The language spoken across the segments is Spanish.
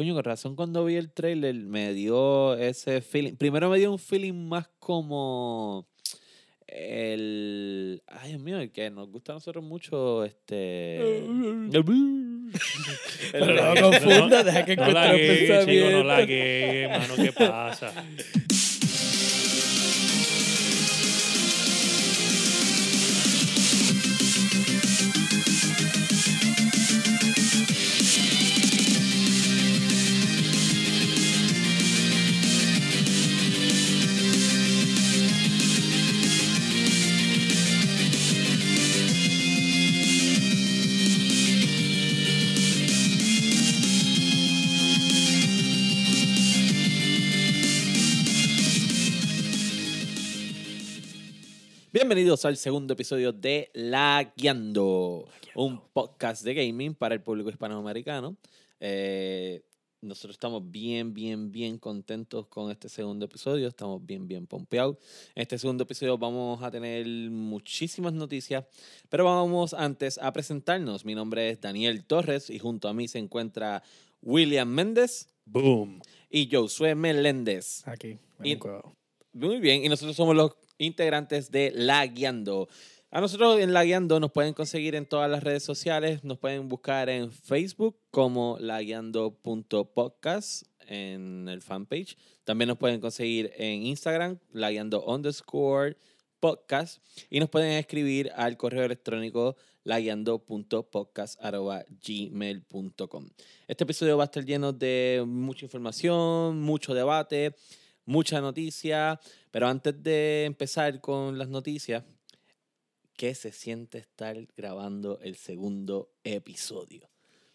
Coño, con razón cuando vi el trailer me dio ese feeling. Primero me dio un feeling más como el. Ay, Dios mío, el que nos gusta a nosotros mucho, este. No lo confunda, deja que No encuentre la guegue, chico, no la guegue, mano, ¿qué pasa? Bienvenidos al segundo episodio de La Guiando, un podcast de gaming para el público hispanoamericano. Eh, nosotros estamos bien, bien, bien contentos con este segundo episodio. Estamos bien, bien pompeados. En este segundo episodio vamos a tener muchísimas noticias, pero vamos antes a presentarnos. Mi nombre es Daniel Torres y junto a mí se encuentra William Méndez Boom. y Josué Meléndez. Aquí, Y- en Cuevao. Muy bien, y nosotros somos los integrantes de La Guiando. A nosotros en La Guiando nos pueden conseguir en todas las redes sociales, nos pueden buscar en Facebook como laguiando.podcast en el fanpage. También nos pueden conseguir en Instagram, laguiando underscore podcast. Y nos pueden escribir al correo electrónico laguiando.podcast.gmail.com. Este episodio va a estar lleno de mucha información, mucho debate, mucha noticia. Pero antes de empezar con las noticias, ¿qué se siente estar grabando el segundo episodio?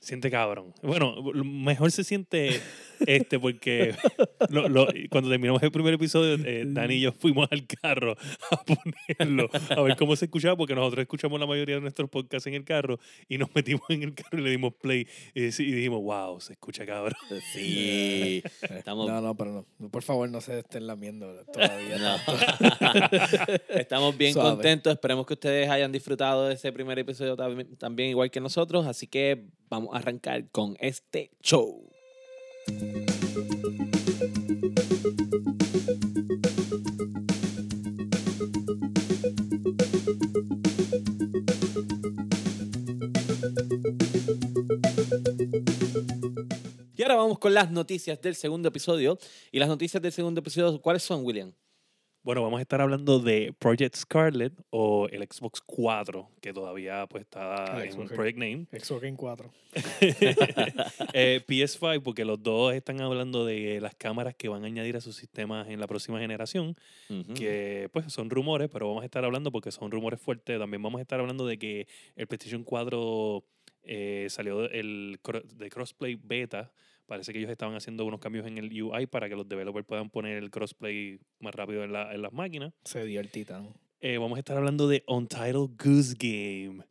Siente cabrón. Bueno, mejor se siente este porque lo- lo- cuando terminamos el primer episodio, eh, Dani y yo fuimos al carro a ponerlo, a ver cómo se escuchaba, porque nosotros escuchamos la mayoría de nuestros podcasts en el carro y nos metimos en el carro y le dimos play y, dijimos, wow, se escucha cabrón. Sí, estamos, No, no, pero no. Por favor, no se estén lamiendo todavía. No. estamos bien Suave. contentos. Esperemos que ustedes hayan disfrutado de ese primer episodio también, también igual que nosotros. Así que vamos arrancar con este show. Y ahora vamos con las noticias del segundo episodio. Y las noticias del segundo episodio, ¿cuáles son, William? Bueno, vamos a estar hablando de Project Scarlet o el Xbox 4, que todavía pues está El en Xbox. Project Name. Xbox en 4. Eh, PS5, porque los dos están hablando de las cámaras que van a añadir a sus sistemas en la próxima generación, que pues son rumores, pero vamos a estar hablando porque son rumores fuertes. También vamos a estar hablando de que el PlayStation 4 eh, salió el de crossplay beta. Parece que ellos estaban haciendo unos cambios en el UI para que los developers puedan poner el crossplay más rápido en, la- en las máquinas. Se dio el titán. Eh, vamos a estar hablando de Untitled Goose Game.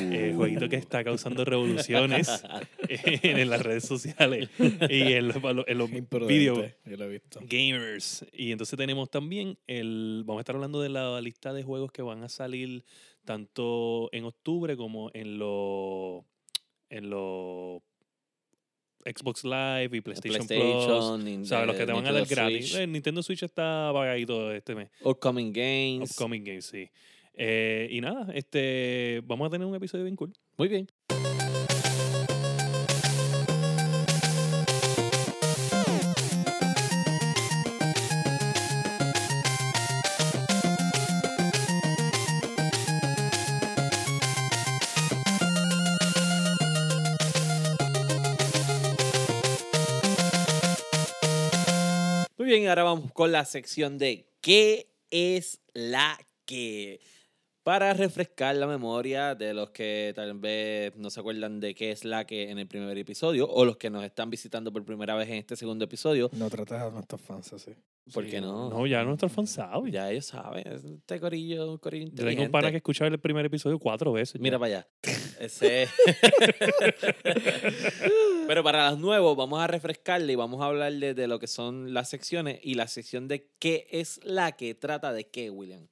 El Uh. jueguito que está causando revoluciones en las redes sociales y en los, en los video Yo lo he visto. gamers. Y entonces tenemos también el. Vamos a estar hablando de la lista de juegos que van a salir tanto en octubre como en los. En los. Xbox Live y PlayStation, PlayStation, Plus. ¿Sabes? Los que te van a dar gratis. El Nintendo Switch está vagadito este mes. Upcoming Games. Upcoming Games, sí. Eh, y nada, este, vamos a tener un episodio bien cool. Muy bien. Ahora vamos con la sección de ¿Qué es la que? Para refrescar la memoria de los que tal vez no se acuerdan de qué es la que en el primer episodio o los que nos están visitando por primera vez en este segundo episodio, No trates a nuestros fans así. ¿Por Sí, qué no? No, ya nuestros fans saben. Ya ellos saben, este corillo, un corillo Yo tengo un pana inteligente. que escuchaba el primer episodio cuatro veces. Mira ya. para allá. Ese. Pero para los nuevos, vamos a refrescarle y vamos a hablarle de lo que son las secciones y la sección de qué es la que trata de qué, William.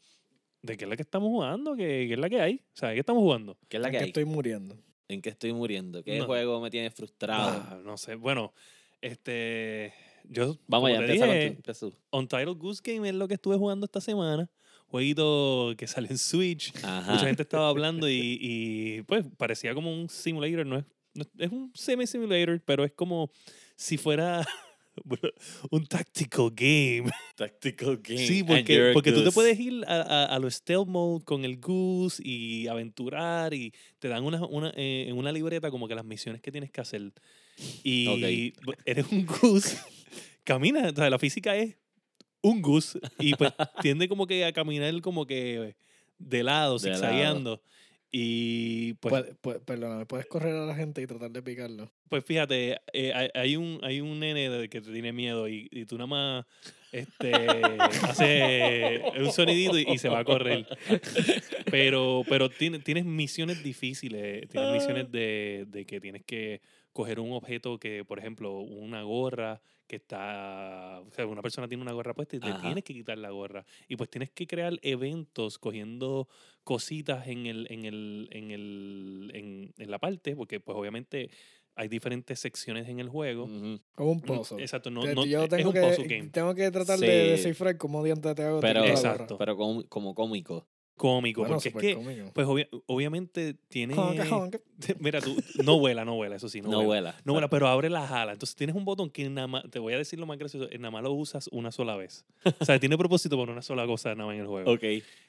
¿De qué es la que estamos jugando? ¿Qué, qué es la que hay? O sea, ¿qué estamos jugando? ¿Qué es la que hay? estoy muriendo. ¿En qué estoy muriendo? ¿Qué No. juego me tiene frustrado? Ah, no sé. Bueno, este. Yo, Vamos te empieza con tu- empieza tú. Untitled Goose Game es lo que estuve jugando esta semana. Jueguito que sale en Switch. Ajá. Mucha gente estaba hablando y, y, pues parecía como un simulator, no es, no es- un semi-simulator, pero es como si fuera un tactical game. Tactical game. Sí, porque, porque tú te puedes ir a, a, a los stealth mode con el goose y aventurar y te dan una, una, eh, en una libreta como que las misiones que tienes que hacer. Y bu- eres un goose, camina, o sea, la física es un goose y pues tiende como que a caminar como que de lado, De lado. zigzagueando. Y pues, Puede- puede- perdóname, ¿puedes correr a la gente y tratar de picarlo? pues fíjate, eh, hay, hay un, hay un nene que te tiene miedo y, y tú nada más este, hace un sonidito y, y se va a correr. Pero, pero tiene- tienes misiones difíciles, tienes misiones de, de que tienes que coger un objeto que, por ejemplo, una gorra que está, o sea, una persona tiene una gorra puesta y Ajá. tienes que quitar la gorra. Y pues tienes que crear eventos cogiendo cositas en el, en el, en el, en, en la parte, porque pues obviamente hay diferentes secciones en el juego. Como un Mm, puzzle. Exacto, no, Te- no- yo es tengo un que, puzzle game. tengo que tratar Sí. de descifrar cómo diante te hago te Pero, Exacto. gorra. pero como, como cómico. Cómico, Bueno, porque es que, cómico. pues obvia- obviamente tiene... Honka, honka. Mira, tú, no vuela, no vuela, eso sí, no, No, vuela. vuela. No vuela, pero abre las alas. Entonces tienes un botón que nada más, te voy a decir lo más gracioso, eh, nada más lo usas una sola vez. O sea, tiene propósito por una sola cosa nada más en el juego. Ok.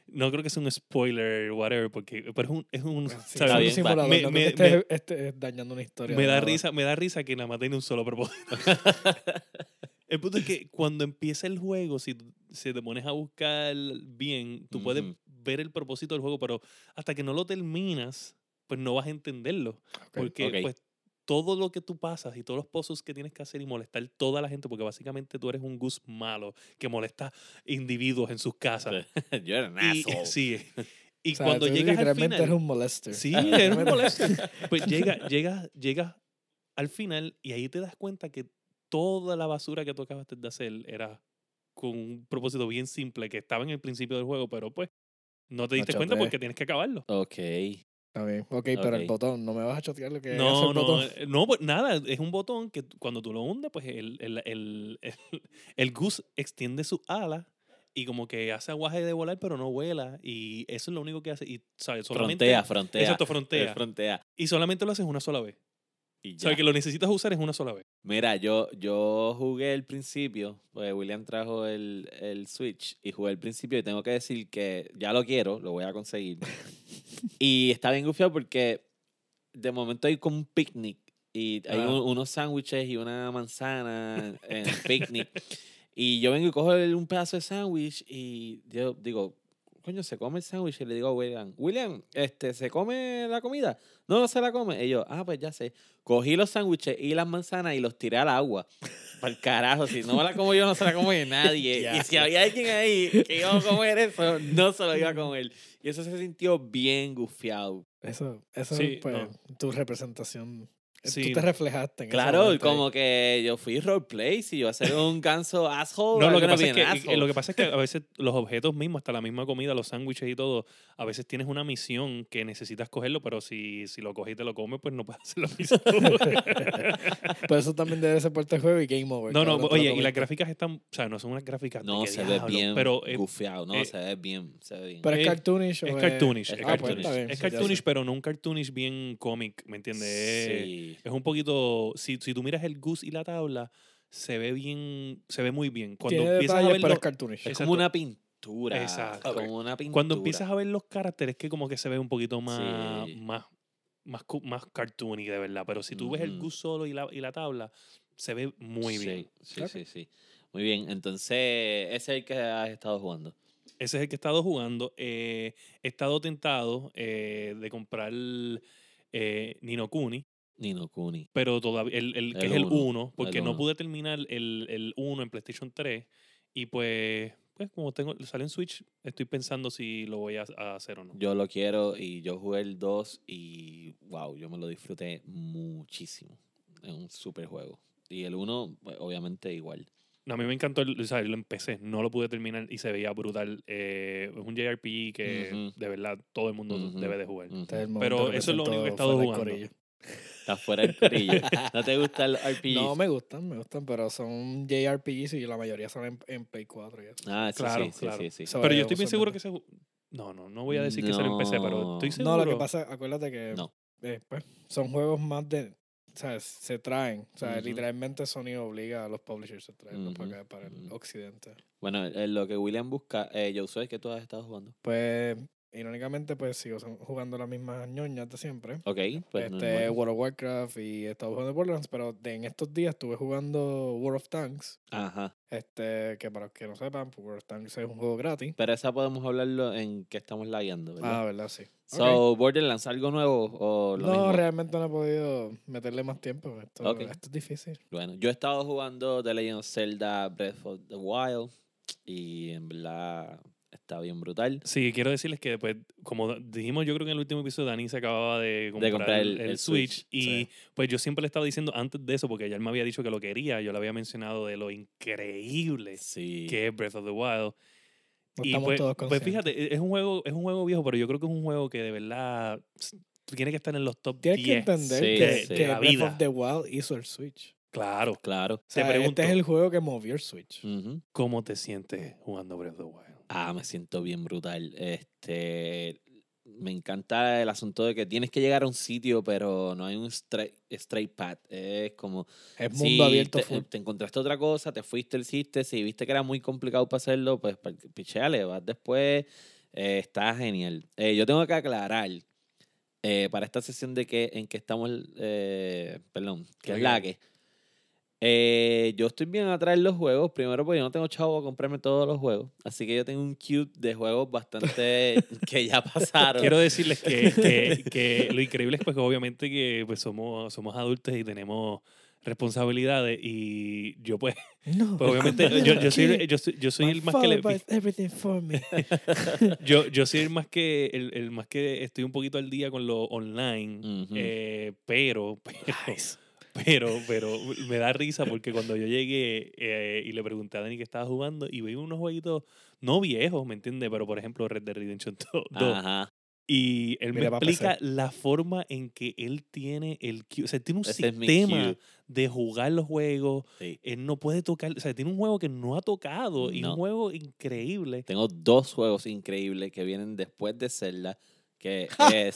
No creo que sea un spoiler, whatever, porque pero es un, es un Sí, bien, simulador, Me- no me- estés dañando una historia. me da risa, me da risa que nada más tiene un solo propósito. el punto es que cuando empieza el juego, si, si te pones a buscar bien, tú puedes. Ver el propósito del juego, pero hasta que no lo terminas, pues no vas a entenderlo. Ok. Porque ok. pues todo lo que tú pasas y todos los pozos que tienes que hacer y molestar toda la gente, porque básicamente tú eres un goose malo que molesta individuos en sus casas. You're an Y, asshole. sí. Y O sea, cuando tú llegas al final... eres un molester. Sí, eres un molesto. Pues llega, llega, llega al final y ahí te das cuenta que toda la basura que tú acabaste de hacer era con un propósito bien simple que estaba en el principio del juego, pero pues no te diste cuenta porque tienes que acabarlo. Ok. Está bien. Ok, pero el botón, no me vas a chotear lo que No, el no, botón. eh, no, pues nada, es un botón que cuando tú lo hundes, pues el, el, el, el, el goose extiende su ala y como que hace aguaje de volar, pero no vuela. Y eso es lo único que hace. Y, ¿sabes? Solamente, Frontea, frontea. Exacto, frontea. frontea. Y solamente lo haces una sola vez. Y O sea, ya. que lo necesitas usar es una sola vez. Mira, yo, yo jugué el principio, pues William trajo el, el Switch y jugué el principio y tengo que decir que ya lo quiero, lo voy a conseguir. y está bien gufiado porque de momento hay como un picnic y hay Ah. un- unos sándwiches y una manzana en el picnic. y yo vengo y cojo un pedazo de sándwich y yo digo, coño, se come el sándwich y le digo a William, William, este, ¿se come la comida? No, no se la come. Y yo, ah, pues ya sé. Cogí los sándwiches y las manzanas y los tiré al agua. Para el carajo, si no me la como yo, no se la come nadie. y si había alguien ahí que iba a comer eso, no se lo iba a comer. Y eso se sintió bien gufiado. Eso, eso Sí, es pues, no. tu representación. Eh, Sí. Tú te reflejaste en ese Claro, ahí. como que yo fui roleplay, si yo a ser un ganso asshole. No, lo que, pasa es que, asshole. lo que pasa es que a veces los objetos mismos, hasta la misma comida, los sándwiches y todo, a veces tienes una misión que necesitas cogerlo, pero si, si lo coges y te lo comes, pues no puedes hacer la misión. Pero eso también debe ser parte del juego y game over. no, no, lo oye, y las gráficas están, o sea, no son unas gráficas No, se ve bien pero eh, gufiado. No, eh, se ve bien, se ve bien. Pero es cartoonish o es cartoonish, es es Ah, pues cartoonish. Es sí, cartoonish, pero no un cartoonish bien cómic, ¿me entiendes? Es- sí. Es un poquito, si, si tú miras el goose y la tabla, se ve bien, se ve muy bien. Cuando Tiene empiezas a ver pero los- es cartoonish. Es como una pintura. Exacto. Como una pintura. Cuando empiezas a ver los caracteres, que como que se ve un poquito más, Sí. más, más, más cartoony, de verdad. Pero si tú ves el goose solo y la, y la tabla, se ve muy Sí, bien. Sí, sí, sí. Muy bien. Entonces, ese es el que has estado jugando. Ese es el que he estado jugando. Eh, he estado tentado eh, de comprar eh, Nino Kuni, Nino Kuni. pero todavía, el, el que El es el uno, 1, porque el no uno. pude terminar el 1 en PlayStation 3. Y pues, pues como tengo, sale en Switch, estoy pensando si lo voy a, a hacer o no. Yo lo quiero y yo jugué el 2 y wow, yo me lo disfruté muchísimo. Es un super juego. Y el 1, pues, obviamente, igual. No, a mí me encantó, el, o sea, lo empecé, no lo pude terminar y se veía brutal. Eh, es un JRPG que de verdad todo el mundo debe de jugar. Pero eso es lo único que he estado jugando. Estás fuera del corillo. ¿No te gustan los RPGs? No, me gustan, me gustan, pero son JRPGs y la mayoría son en, en Play 4 y eso. Ah, sí, Claro, sí, sí, claro. sí, sí. Pero yo estoy bien seguro que ju- No, no, no voy a decir que será en PC, pero estoy seguro. No, lo que pasa, acuérdate que No. eh, pues, son juegos más de. O sea, se traen. O sea, literalmente Sony obliga a los publishers a traerlos para acá, para el occidente. Bueno, eh, lo que William busca, eh, yo sé que tú has estado jugando. Pues, irónicamente, pues sigo jugando las mismas ñoñas de siempre. Ok, pues este. World of Warcraft y he estado jugando Borderlands, pero de, en estos días estuve jugando World of Tanks. Ajá. Este, que para los que no sepan, pues World of Tanks es un juego gratis. Pero esa podemos hablarlo en que estamos lagueando, ¿verdad? Ah, ¿verdad? Sí. So, Borderlands, ¿algo nuevo o lo no, mismo? realmente no he podido meterle más tiempo. Esto, Ok. esto es difícil. Bueno, yo he estado jugando The Legend of Zelda Breath of the Wild y en verdad está bien brutal. Sí, quiero decirles que, pues, como dijimos, yo creo que en el último episodio Dani se acababa de comprar, comprar el, el- el el Switch. Switch, Y sí. pues yo siempre le estaba diciendo antes de eso, porque ya él me había dicho que lo quería, yo le había mencionado de lo increíble Sí. que es Breath of the Wild. No y estamos pues, todos pues fíjate, e- es un juego, es un juego viejo, pero yo creo que es un juego que de verdad tiene que estar en los top Tienes 10. que entender Sí, que, sí. que la Breath vida. of the Wild hizo el Switch. Claro. Claro. O sea, pregunto. este es el juego que movió el Switch. ¿Cómo te sientes jugando Breath of the Wild? Ah, me siento bien brutal. Este, me encanta el asunto de que tienes que llegar a un sitio, pero no hay un straight, straight path. Es como Es si mundo abierto te, full. te encontraste otra cosa, te fuiste, lo hiciste. Si viste que era muy complicado para hacerlo, pues picheale, vas después. eh, está genial. Eh, yo tengo que aclarar eh, para esta sesión de que en que estamos, eh, perdón, que es la que. Eh, yo estoy bien atrás en los juegos. Primero, porque yo no tengo chavo a comprarme todos los juegos. Así que yo tengo un queue de juegos bastante que ya pasaron. Quiero decirles que, que, que lo increíble es pues, que obviamente que pues, somos, somos adultos y tenemos responsabilidades y yo pues, No, pues, obviamente yo, yo soy, yo, soy, yo soy el más que le, father buys everything for me. yo, yo soy el más que el, el más que estoy un poquito al día con lo online eh, pero pero, pero pero me da risa porque cuando yo llegué eh, y le pregunté a Dani que estaba jugando y veía unos jueguitos no viejos, ¿me entiendes? Pero por ejemplo Red Dead Redemption 2 Ajá. y él Mira me explica la forma en que él tiene el queue. O sea, tiene un Ese sistema de jugar los juegos. Sí. Él no puede tocar. O sea, tiene un juego que no ha tocado y No. un juego increíble. Tengo dos juegos increíbles que vienen después de Zelda. Que es.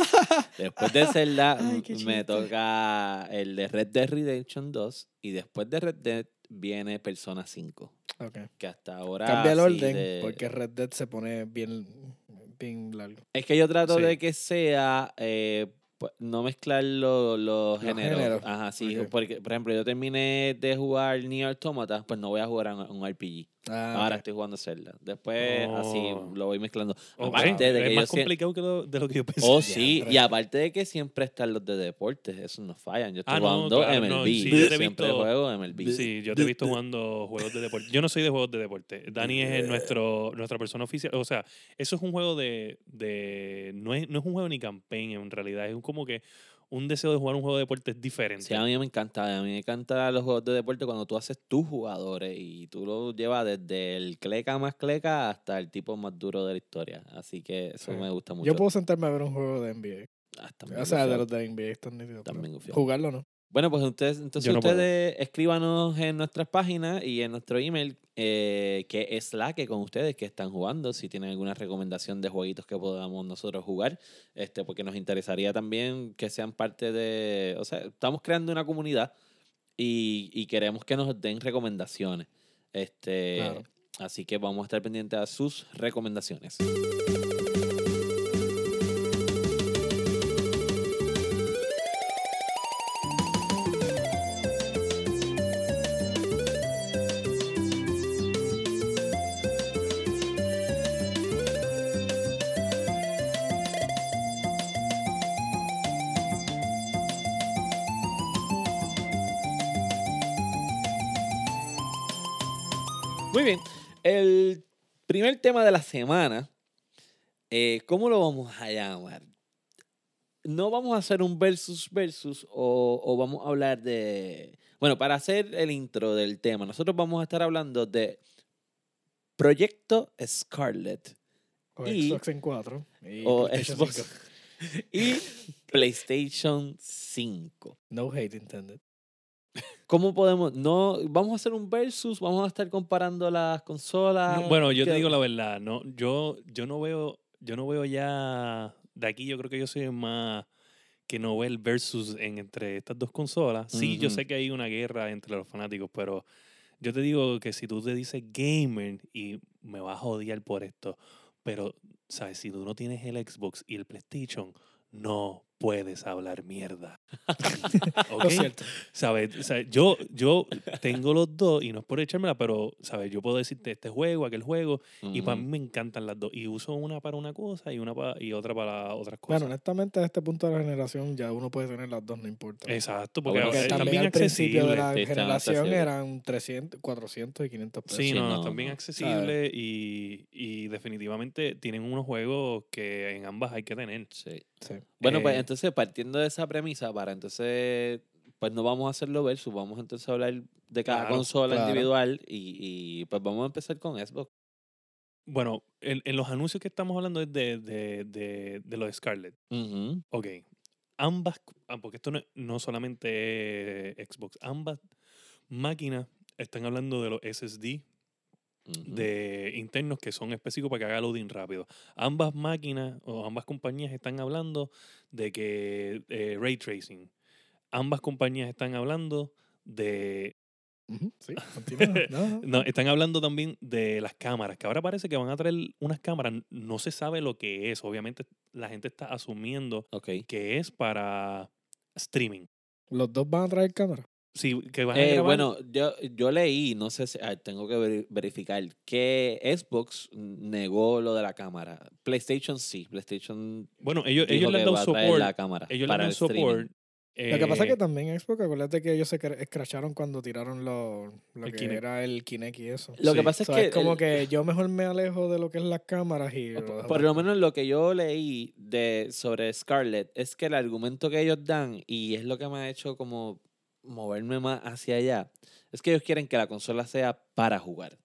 después de Zelda Ay, me toca el de Red Dead Redemption 2. Y después de Red Dead viene Persona 5. Ok. Que hasta ahora. Cambia el orden de- porque Red Dead se pone bien, bien largo. Es que yo trato Sí. de que sea. eh, no mezclar lo- los, Los géneros. géneros. Ajá, sí. Porque, por ejemplo, yo terminé de jugar Nier Automata, pues no voy a jugar a un RPG. Ah, Ahora estoy jugando Zelda. Después, así Oh. lo voy mezclando. Aparte de es que yo más complicado que lo- de lo que yo pensé. Oh, sí, y aparte de que siempre están los de deportes, esos no fallan. Yo estoy Ah, no, jugando claro, MLB, no, sí, yo te he siempre visto- juego MLB. Sí, yo te he visto jugando juegos de deporte. Yo no soy de juegos de deporte. Dani es nuestro, nuestra persona oficial. O sea, eso es un juego de. de no, es, no es un juego ni campaña en realidad. Es como que un deseo de jugar un juego de deporte es diferente. Sí, a mí me encanta, a mí me encantan los juegos de deporte cuando tú haces tus jugadores y tú lo llevas desde el cleca más cleca hasta el tipo más duro de la historia. Así que eso Sí. me gusta mucho. Yo puedo sentarme a ver un juego de NBA. Ah, O sea, de los de NBA están nítidos. Jugarlo no. Bueno, pues ustedes, entonces no puedo. ustedes escríbanos en nuestras páginas y en nuestro email eh, que es la que con ustedes que están jugando, si tienen alguna recomendación de jueguitos que podamos nosotros jugar, este, porque nos interesaría también que sean parte de, o sea, estamos creando una comunidad y, y queremos que nos den recomendaciones. Este, Claro. Así que vamos a estar pendientes a sus recomendaciones. El primer tema de la semana, eh, ¿cómo lo vamos a llamar? No vamos a hacer un versus versus o, o vamos a hablar de... Bueno, para hacer el intro del tema, nosotros vamos a estar hablando de Proyecto Scarlet O Y- Xbox en 4. y o PlayStation Xbox. 5. y PlayStation 5. No hate intended. ¿Cómo podemos? No, vamos a hacer un versus, vamos a estar comparando las consolas. No, bueno, yo te ¿Qué- digo la verdad, no, yo, yo no veo, yo no veo ya de aquí. Yo creo que yo soy más que no ve el versus en, entre estas dos consolas. Sí, yo sé que hay una guerra entre los fanáticos, pero yo te digo que si tú te dices gamer y me vas a odiar por esto, pero sabes, si tú no tienes el Xbox y el PlayStation, no puedes hablar mierda. ¿Ok? Lo cierto. ¿Sabes? Yo, yo tengo los dos y no es por echármela, pero, ¿sabes? Yo puedo decirte este juego, aquel juego, y para mí me encantan las dos. Y uso una para una cosa y una para, y otra para otras cosas. Bueno, honestamente, a este punto de la generación ya uno puede tener las dos, no importa. Exacto, porque, eh, también al principio de la están generación eran 300, 400 y 500 pesos. Sí, Sí, no, no, están bien no. accesibles y, y definitivamente tienen unos juegos que en ambas hay que tener. Sí. Sí. Bueno, pues Eh, entonces, partiendo de esa premisa, para entonces, pues no vamos a hacerlo versus, vamos entonces a hablar de cada Claro, consola claro. individual y, y pues vamos a empezar con Xbox. Bueno, en, en los anuncios que estamos hablando es de, de, de, de lo de Scarlett. Ujú. Ok. Ambas, ah, porque esto no, no solamente es Xbox, ambas máquinas están hablando de los SSD De internos que son específicos para que haga loading rápido. Ambas máquinas o ambas compañías están hablando de que eh, ray tracing. Ambas compañías están hablando de Sí. No, no. no, están hablando también de las cámaras, que ahora parece que van a traer unas cámaras, no se sabe lo que es, obviamente la gente está asumiendo que es para streaming. Los dos van a traer cámara. Sí, que van a Eh, grabar- bueno, yo, yo leí, no sé si ah, tengo que veri- verificar, que Xbox negó lo de la cámara. PlayStation sí, PlayStation bueno, ellos, dijo ellos le han dado support. la cámara Ellos le dan el streaming. support. Lo que pasa es eh, que también Xbox, acuérdate que ellos se cra- escracharon cuando tiraron lo, lo que Kinect. era el Kinect y eso. Lo que pasa es que, es como el- que yo mejor me alejo de lo que es las cámaras y... por, por lo menos lo que yo leí de sobre Scarlett es que el argumento que ellos dan y es lo que me ha hecho como moverme más hacia allá es que ellos quieren que la consola sea para jugar.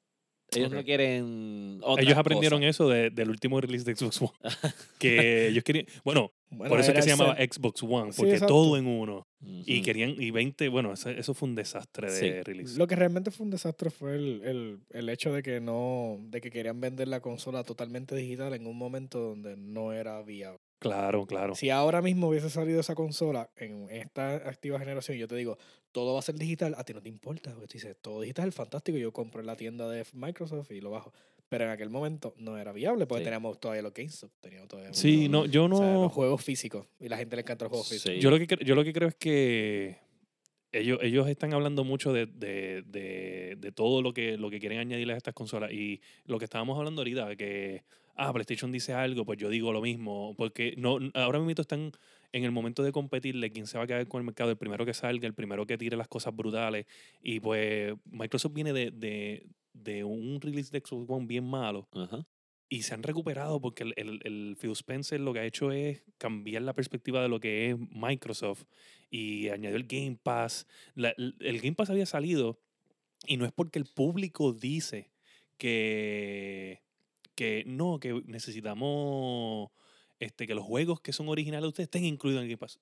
Ellos no Ok. quieren otras ellos aprendieron cosas. eso de- del último release de Xbox One. que ellos querían. Bueno, Bueno, por eso es que se llamaba Xbox One, Sí, porque exacto. todo en uno. Y Ujú. querían. Y 20. Bueno, eso, eso fue un desastre de Sí. release. Lo que realmente fue un desastre fue el, el, el hecho de que no, de que querían vender la consola totalmente digital en un momento donde no era viable. Claro, claro. Si ahora mismo hubiese salido esa consola en esta activa generación, yo te digo, todo va a ser digital, a ti no te importa, porque tú dices, todo digital, fantástico, yo compro en la tienda de Microsoft y lo bajo. Pero en aquel momento no era viable porque Sí. teníamos todavía los GameStop, teníamos todavía Sí, no, yo o sea, no. los juegos físicos y la gente le encanta los juegos físicos. Sí. Yo lo que, yo lo que creo es que ellos, ellos están hablando mucho de, de, de, de todo lo que, lo que quieren añadirle a estas consolas. Y lo que estábamos hablando ahorita, que ah, PlayStation dice algo, pues yo digo lo mismo. Porque no, ahora mismo están en el momento de competirle quién se va a quedar con el mercado, el primero que salga, el primero que tire las cosas brutales. Y pues Microsoft viene de, de, de un release de Xbox One bien malo Ajá. Y se han recuperado porque el, el, el Phil Spencer lo que ha hecho es cambiar la perspectiva de lo que es Microsoft y añadió el Game Pass. La- el Game Pass había salido y no es porque el público dice que, que no, que necesitamos este, que los juegos que son originales de ustedes estén incluidos en el Game Pass.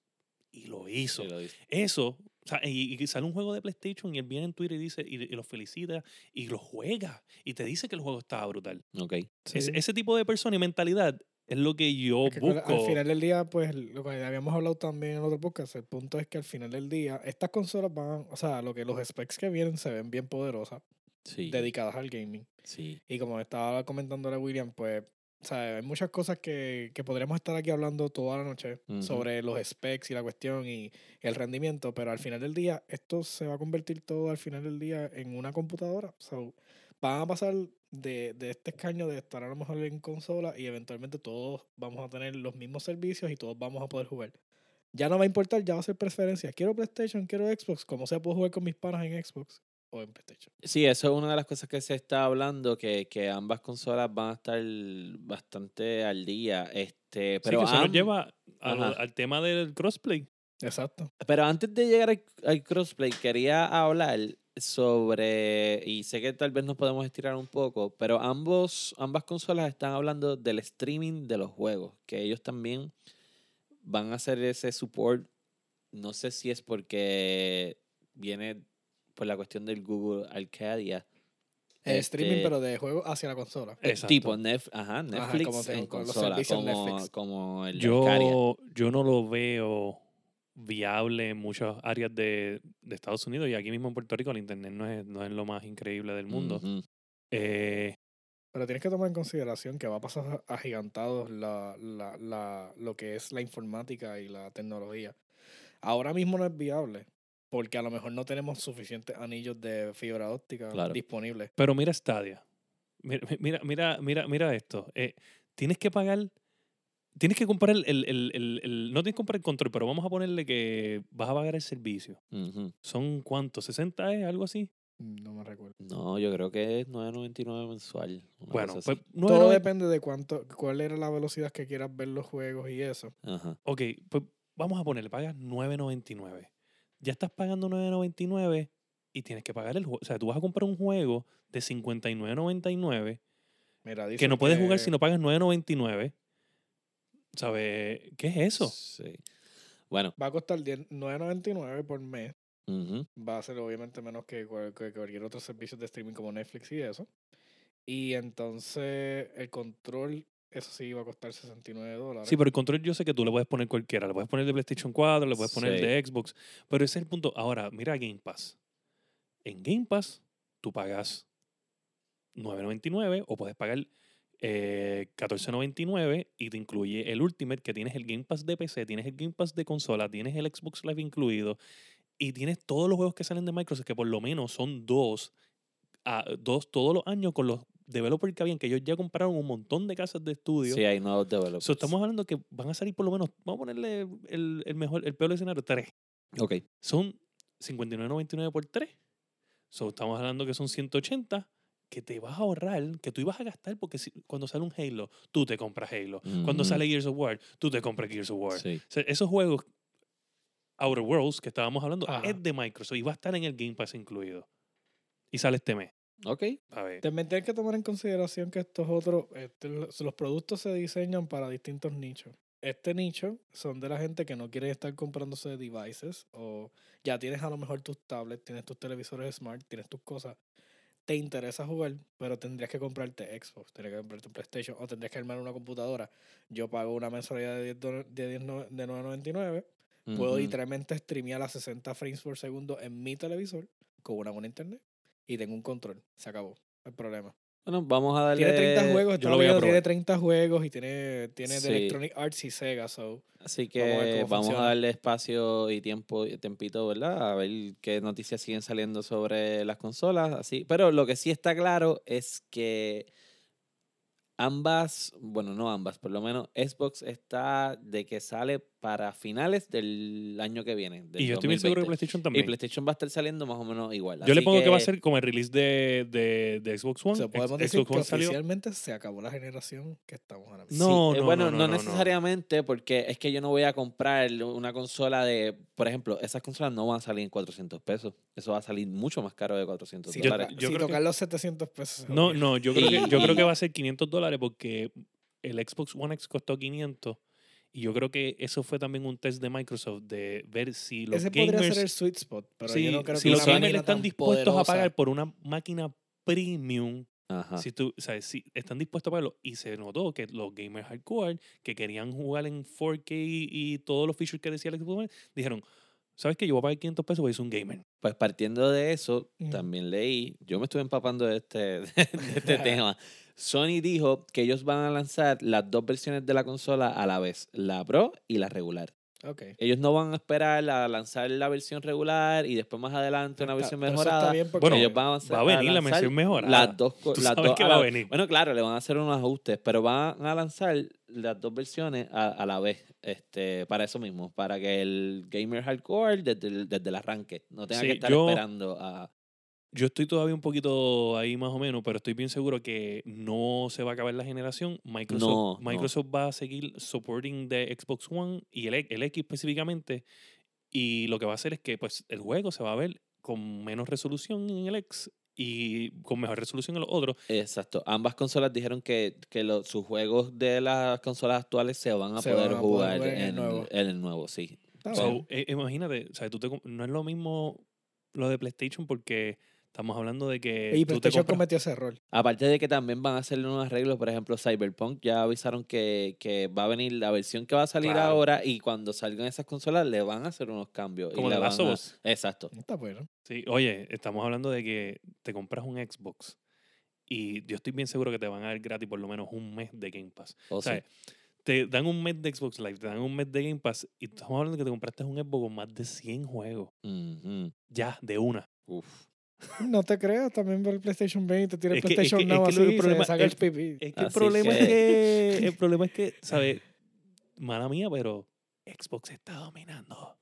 Y lo hizo. Sí, lo dice. Eso, o sea, y, y sale un juego de PlayStation y él viene en Twitter y dice, y, y lo felicita y lo juega y te dice que el juego estaba brutal. Ok. Ese, Sí. ese tipo de persona y mentalidad es lo que yo Es que con- busco. Al final del día, pues, lo que habíamos hablado también en otro podcast, el punto es que al final del día, estas consolas van, o sea, lo que los specs que vienen se ven bien poderosas, Sí. dedicadas al gaming. Sí. Y como estaba comentándole William, pues, o sea, hay muchas cosas que, que podríamos estar aquí hablando toda la noche Ujú. sobre los specs y la cuestión y el rendimiento, pero al final del día, esto se va a convertir todo al final del día en una computadora. So, van a pasar de, de este escaño de estar a lo mejor en consola y eventualmente todos vamos a tener los mismos servicios y todos vamos a poder jugar. Ya no va a importar, ya va a ser preferencia. Quiero PlayStation, quiero Xbox, como sea, puedo jugar con mis panas en Xbox o en PlayStation. Sí, eso es una de las cosas que se está hablando, que, que ambas consolas van a estar bastante al día. Este, Sí, pero, que eso nos lleva al tema del crossplay. Exacto. pero antes de llegar al, al crossplay, quería hablar sobre, y sé que tal vez nos podemos estirar un poco, pero ambos, ambas consolas están hablando del streaming de los juegos, que ellos también van a hacer ese support. No sé si es porque viene por la cuestión del Google Arcadia. Eh, streaming, Este, pero de juego hacia la consola. eh, Exacto. Tipo Nef- ajá, Netflix como te- en con consola, como, Netflix. como el Arcadia. Yo, yo no lo veo viable en muchas áreas de, de Estados Unidos y aquí mismo en Puerto Rico el internet no es, no es lo más increíble del mundo. Eh, Pero tienes que tomar en consideración que va a pasar agigantados la, la, la, lo que es la informática y la tecnología. Ahora mismo no es viable, porque a lo mejor no tenemos suficientes anillos de fibra óptica Claro. disponibles. pero mira Stadia. Mira, mira, mira, mira, mira esto. Eh, tienes que pagar. Tienes que comprar el, el- el- el- el- No tienes que comprar el control, pero vamos a ponerle que vas a pagar el servicio. ¿Son cuántos? ¿60 es? ¿Algo así? No me recuerdo. No, yo creo que es 9.99 mensual. Bueno, pues Todo depende de cuánto, cuál era la velocidad que quieras ver los juegos y eso. Ajá. Ok, pues vamos a ponerle, pagas 9.99. Ya estás pagando 9.99 y tienes que pagar el juego. O sea, tú vas a comprar un juego de 59.99 Mira, dice que no puedes jugar si no pagas 9.99. ¿Sabes? ¿Qué es eso? Sí. Bueno, Va a costar 10 9.99 por mes. Va a ser obviamente menos que cualquier otro servicio de streaming como Netflix y eso. Y entonces el control, eso sí va a costar 69 dólares. Sí, pero el control yo sé que tú le puedes poner cualquiera. Le puedes poner de PlayStation 4, le puedes poner Sí. de Xbox. Pero ese es el punto. Ahora, mira Game Pass. En Game Pass, tú pagas 9.99 o puedes pagar eh, 14.99 y te incluye el Ultimate, que tienes el Game Pass de PC, tienes el Game Pass de consola, tienes el Xbox Live incluido y tienes todos los juegos que salen de Microsoft, que por lo menos son dos, a- dos todos los años con los developers que habían, que ellos ya compraron un montón de casas de estudio. sí, hay nuevos developers. So, estamos hablando que van a salir por lo menos, vamos a ponerle el, el mejor, el peor escenario, 3. Ok. Son 59.99 por 3. So, estamos hablando que son 180 que te vas a ahorrar, que tú ibas a gastar porque si- cuando sale un Halo, tú te compras Halo. Cuando sale Gears of War, tú te compras Gears of War. Sí. O sea, esos juegos Outer Worlds que estábamos hablando Ajá. es de Microsoft y va a estar en el Game Pass incluido. Y sale este mes. Ok. A ver. También tienes que tomar en consideración que estos otros, este, los productos se diseñan para distintos nichos. Este nicho son de la gente que no quiere estar comprándose devices o ya tienes a lo mejor tus tablets, tienes tus televisores smart, tienes tus cosas. Te interesa jugar, pero tendrías que comprarte Xbox, tendrías que comprarte un PlayStation o tendrías que armar una computadora. Yo pago una mensualidad de 10 dola- de 10 no- de 9.99. Puedo literalmente streamear a 60 frames por segundo en mi televisor con una buena internet y tengo un control. Se acabó el problema. Bueno, vamos a darle. Tiene 30 juegos, yo lo voy a tiene probar. 30 juegos y tiene, tiene Sí. de Electronic Arts y Sega, so Así Vamos a ver que vamos a darle espacio y tiempo y tempito, ¿verdad? A ver qué noticias siguen saliendo sobre las consolas, así. Pero lo que sí está claro es que ambas, bueno, no ambas, por lo menos Xbox está de que sale para finales del año que viene. del Y yo estoy bien seguro que 2020. PlayStation Y también. PlayStation va a estar saliendo más o menos igual. Yo le así pongo que... va a ser como el release de, de, de Xbox One. so, Ex- podemos decir Xbox que One salió. oficialmente se acabó la generación que estamos ahora mismo. No, Sí, eh, no, bueno, no, no, no, no, no. necesariamente, porque es que yo no voy a comprar una consola de, por ejemplo, esas consolas no van a salir en 400 pesos. Eso va a salir mucho más caro de 400 Si, Yo- dólares. toca- yo si creo que- tocar los 700 pesos. No, no, yo creo, que, yo creo que Y- va a ser 500 dólares porque el Xbox One X costó 500 y yo creo que eso fue también un test de Microsoft de ver si los Ese gamers, podría ser el sweet spot, pero sí, yo no creo si que los gamers están dispuestos a pagar por una máquina premium, Ajá. si tú, o sea, si están dispuestos a pagarlo y se notó que los gamers hardcore que querían jugar en 4K y, y todos los features que decía el Xbox dijeron, ¿sabes qué? Yo voy a pagar 500 pesos porque soy un gamer. Pues partiendo de eso, también leí, yo me estuve empapando de este, de este tema. Sony dijo que ellos van a lanzar las dos versiones de la consola a la vez, la Pro y la regular. Ok. Ellos no van a esperar a lanzar la versión regular y después más adelante una Está- versión está mejorada. bien porque- Bueno, ellos van a, hacer- va a venir la lanzar versión mejorada. Las dos, Tú las sabes dos que a va a la- venir. Bueno, claro, le van a hacer unos ajustes, pero van a lanzar las dos versiones a, a la vez, este, para eso mismo, para que el gamer hardcore desde el, desde el arranque no tenga Sí, que estar yo- esperando a... Yo estoy todavía un poquito ahí más o menos, pero estoy bien seguro que no se va a acabar la generación. Microsoft, No, no. Microsoft va a seguir supporting de Xbox One y el, el X específicamente. Y lo que va a hacer es que pues, el juego se va a ver con menos resolución en el X y con mejor resolución en los otros. Exacto. Ambas consolas dijeron que, que lo- sus juegos de las consolas actuales se van a Se poder van a poder jugar en el en, nuevo. en el nuevo, sí. So, eh, imagínate, o sea, tú te no es lo mismo lo de PlayStation porque estamos hablando de que y PlayStation cometió ese error. Aparte de que también van a hacerle unos arreglos, por ejemplo, Cyberpunk ya avisaron que, que va a venir la versión que va a salir Claro. ahora y cuando salgan esas consolas le van a hacer unos cambios. como de of a-. Exacto. Está bueno. Sí, oye, estamos hablando de que te compras un Xbox y yo estoy bien seguro que te van a dar gratis por lo menos un mes de Game Pass. O O sea, sí. te dan un mes de Xbox Live, te dan un mes de Game Pass y estamos hablando de que te compraste un Xbox con más de 100 juegos. Ya, de una. Uf. No te creas, también ver el PlayStation 20, tira el Es que- es PlayStation es Now que así el y problema- se saca el el- pipí. Es que el Así problema que- es que. El problema es que, ¿sabes? Mala mía, pero Xbox está dominando.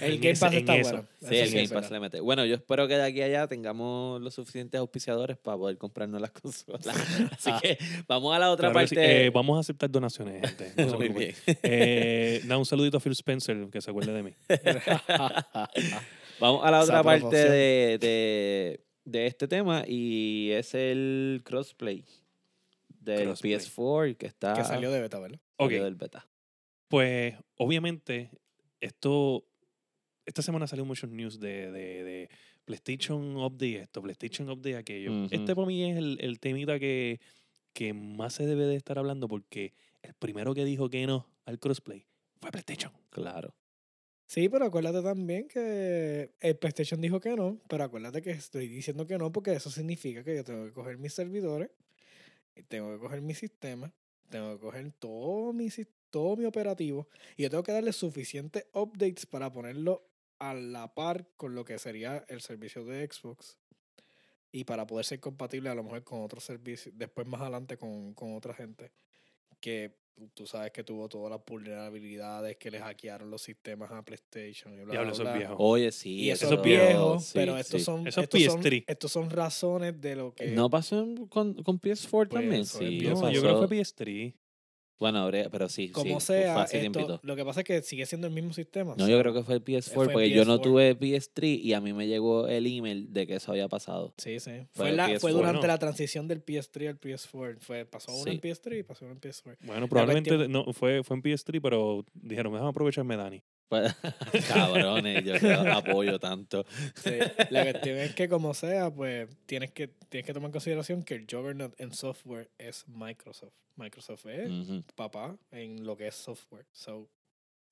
El Game Pass está bueno. Sí, Eso el sí Game Pass le mete. Bueno, yo espero que de aquí a allá tengamos los suficientes auspiciadores para poder comprarnos las consolas. Así que vamos a la otra Claro que sí. parte. Eh, vamos a aceptar donaciones, gente. no se Muy bien. Eh, da un saludito a Phil Spencer, que se acuerde de mí. Vamos a la Esa otra parte de, de, de este tema y es el crossplay del Crossplay. PS4 que está que salió de beta, ¿verdad? Ok, del beta. pues obviamente esto, esta semana salió muchos news de, de, de PlayStation Update esto, PlayStation Update aquello. Este para mí es el, el temita que, que más se debe de estar hablando porque el primero que dijo que no al crossplay fue PlayStation. Claro. Sí, pero acuérdate también que el PlayStation dijo que no, pero acuérdate que estoy diciendo que no porque eso significa que yo tengo que coger mis servidores, tengo que coger mi sistema, tengo que coger todo mi, todo mi operativo y yo tengo que darle suficientes updates para ponerlo a la par con lo que sería el servicio de Xbox y para poder ser compatible a lo mejor con otros servicios, después más adelante con, con otra gente que tú- sabes que tuvo todas las vulnerabilidades que le hackearon los sistemas a PlayStation y bla, Diablo, bla, eso es bla. viejo. Oye, sí. Y eso eso es es viejo, viejo, sí, pero estos sí. son Eso es estos son, PS3. estos son razones de lo que ¿No pasó con, con PS4 Pues también? eso Sí. No, yo creo que fue PS3. Bueno, habría- pero sí, como sí, sea, fácil esto- lo que pasa es que sigue siendo el mismo sistema. No, yo creo que fue el PS4 Fue el porque yo no PS4. tuve PS3 y a mí me llegó el email de que eso había pasado. Sí, sí. Fue Fue, el la- fue PS4, durante ¿no? la transición del PS3 al PS4. Fue, pasó uno en Sí. PS3 y pasó uno en PS4. Bueno, probablemente cuestión- no, fue, fue en PS3, pero dijeron, déjame aprovecharme, Dani. Pues, cabrones, yo te apoyo tanto. Sí, La cuestión es que como sea, pues tienes que, tienes que tomar en consideración que el juggernaut en software es Microsoft. Microsoft es papá en lo que es software. So,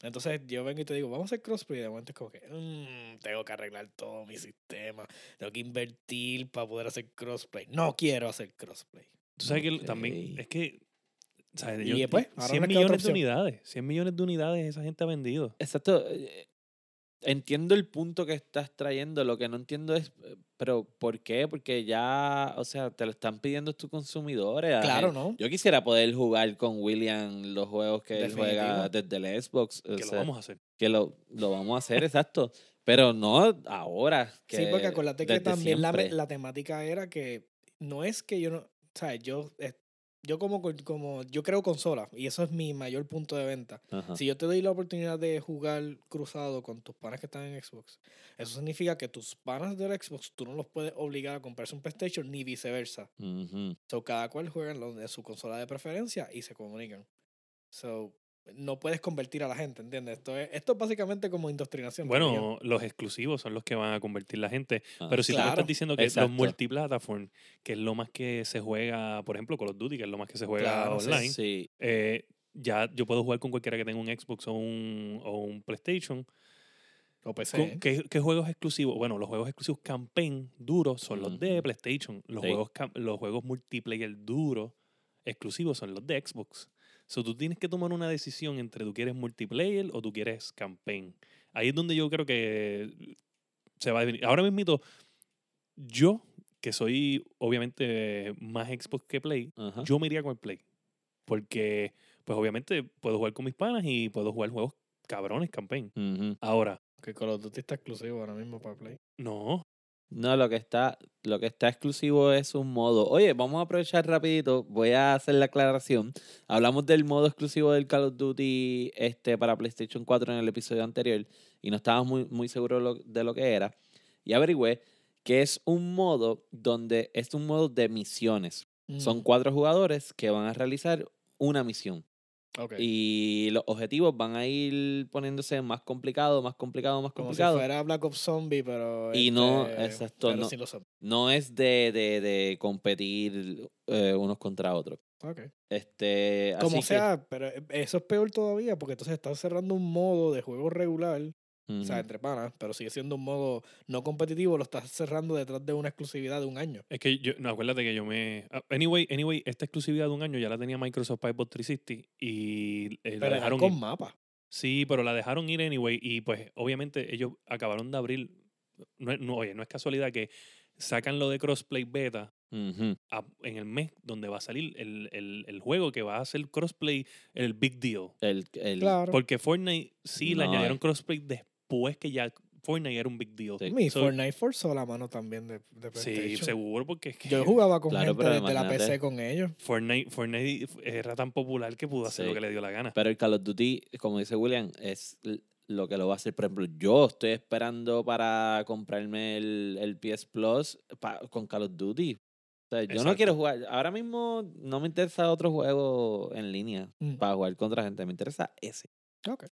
entonces yo vengo y te digo, vamos a hacer crossplay. De momento es como que "Mm, tengo que arreglar todo mi sistema. Tengo que invertir para poder hacer crossplay. No quiero hacer crossplay. Tú sabes que también es que. ¿Sabes? Y Yo- después, ahora 100 no queda otra millones de unidades. 100 millones de unidades esa gente ha vendido. Exacto. eh, Entiendo el punto que estás trayendo. Lo que no entiendo es, eh, pero ¿por qué? Porque ya, o sea, te lo están pidiendo tus consumidores. Claro, ¿no? Yo quisiera poder jugar con William los juegos que él juega desde el Xbox. o Que lo sea, vamos a hacer. que lo, lo vamos a hacer, exacto. Pero no ahora. Que Sí, porque acuérdate que también la, la temática era que no es que yo no, ¿sabes? Yo, yo como, co- como, yo creo consola y eso es mi mayor punto de venta. Ajá. Si yo te doy la oportunidad de jugar cruzado con tus panas que están en Xbox, eso significa que tus panas del Xbox tú no los puedes obligar a comprarse un PlayStation ni viceversa. Ujú. So, cada cual juega en lo de su consola de preferencia y se comunican. So, no puedes convertir a la gente, ¿entiendes? Esto es, esto es básicamente como indoctrinación. Bueno, los exclusivos son los que van a convertir la gente. Ah, Pero si tú me Claro, estás diciendo que exacto. los multiplataform, que es lo más que se juega, por ejemplo, Call of Duty, que es lo más que se juega Claro, online, Sí. eh, ya yo puedo jugar con cualquiera que tenga un Xbox o un, o un PlayStation. o PC. ¿Con- ¿Qué, qué juegos exclusivos? Bueno, los juegos exclusivos campaign duros son los de. PlayStation. Los, Sí. juegos, los juegos multiplayer duros exclusivos son los de Xbox. So, tú tienes que tomar una decisión entre tú quieres multiplayer o tú quieres campaign. Ahí es donde yo creo que se va a definir. Ahora mismo, yo, que soy obviamente más Xbox que Play, Ajá. yo me iría con el Play. Porque, pues obviamente, puedo jugar con mis panas y puedo jugar juegos cabrones campaign. Ahora, Que Call of Duty está exclusivo ahora mismo para Play. no, No, lo que está, lo que está exclusivo es un modo. Oye, vamos a aprovechar rapidito. Voy a hacer la aclaración. Hablamos del modo exclusivo del Call of Duty este, para PlayStation 4 en el episodio anterior y no estábamos muy, muy seguros lo- de lo que era. Y averigüé que es un modo donde es un modo de misiones. Son Mm, cuatro jugadores que van a realizar una misión. Y los objetivos van a ir poniéndose más complicados, más complicados, más Como si complicados. fuera Black Ops Zombie, pero. Y no, este, exacto, pero no. sin los zombies. No es de, de, de competir eh, unos contra otros. Ok. Este, así Como que- sea, pero eh, eso es peor todavía porque entonces estás cerrando un modo de juego regular, o sea, entre panas, pero sigue siendo un modo no competitivo, lo estás cerrando detrás de una exclusividad de un año. Es que yo, no, acuérdate que yo me. Anyway, anyway, esta exclusividad de un año ya la tenía Microsoft para Xbox 360 y eh, la dejaron con ir. mapa. Sí, pero la dejaron ir anyway y pues obviamente ellos acabaron de abrir. No, no, oye, no es casualidad que sacan lo de crossplay beta a- en el mes donde va a salir el, el- el juego que va a hacer crossplay el big deal. El, el- Claro. Porque Fortnite sí le No, añadieron eh. crossplay después que ya Fortnite era un big deal. Sí. Mi So- Fortnite forzó la mano también de, de Sí, PlayStation. seguro, porque es que Yo jugaba con Claro, gente desde la. PC con ellos. Fortnite, Fortnite era tan popular que pudo hacer Sí. lo que le dio la gana. Pero el Call of Duty, como dice William, es lo que lo va a hacer. Por ejemplo, yo estoy esperando para comprarme el, el PS Plus pa- con Call of Duty. O sea, yo no quiero jugar. Ahora mismo no me interesa otro juego en línea Mm. para jugar contra gente. Me interesa ese. Ok.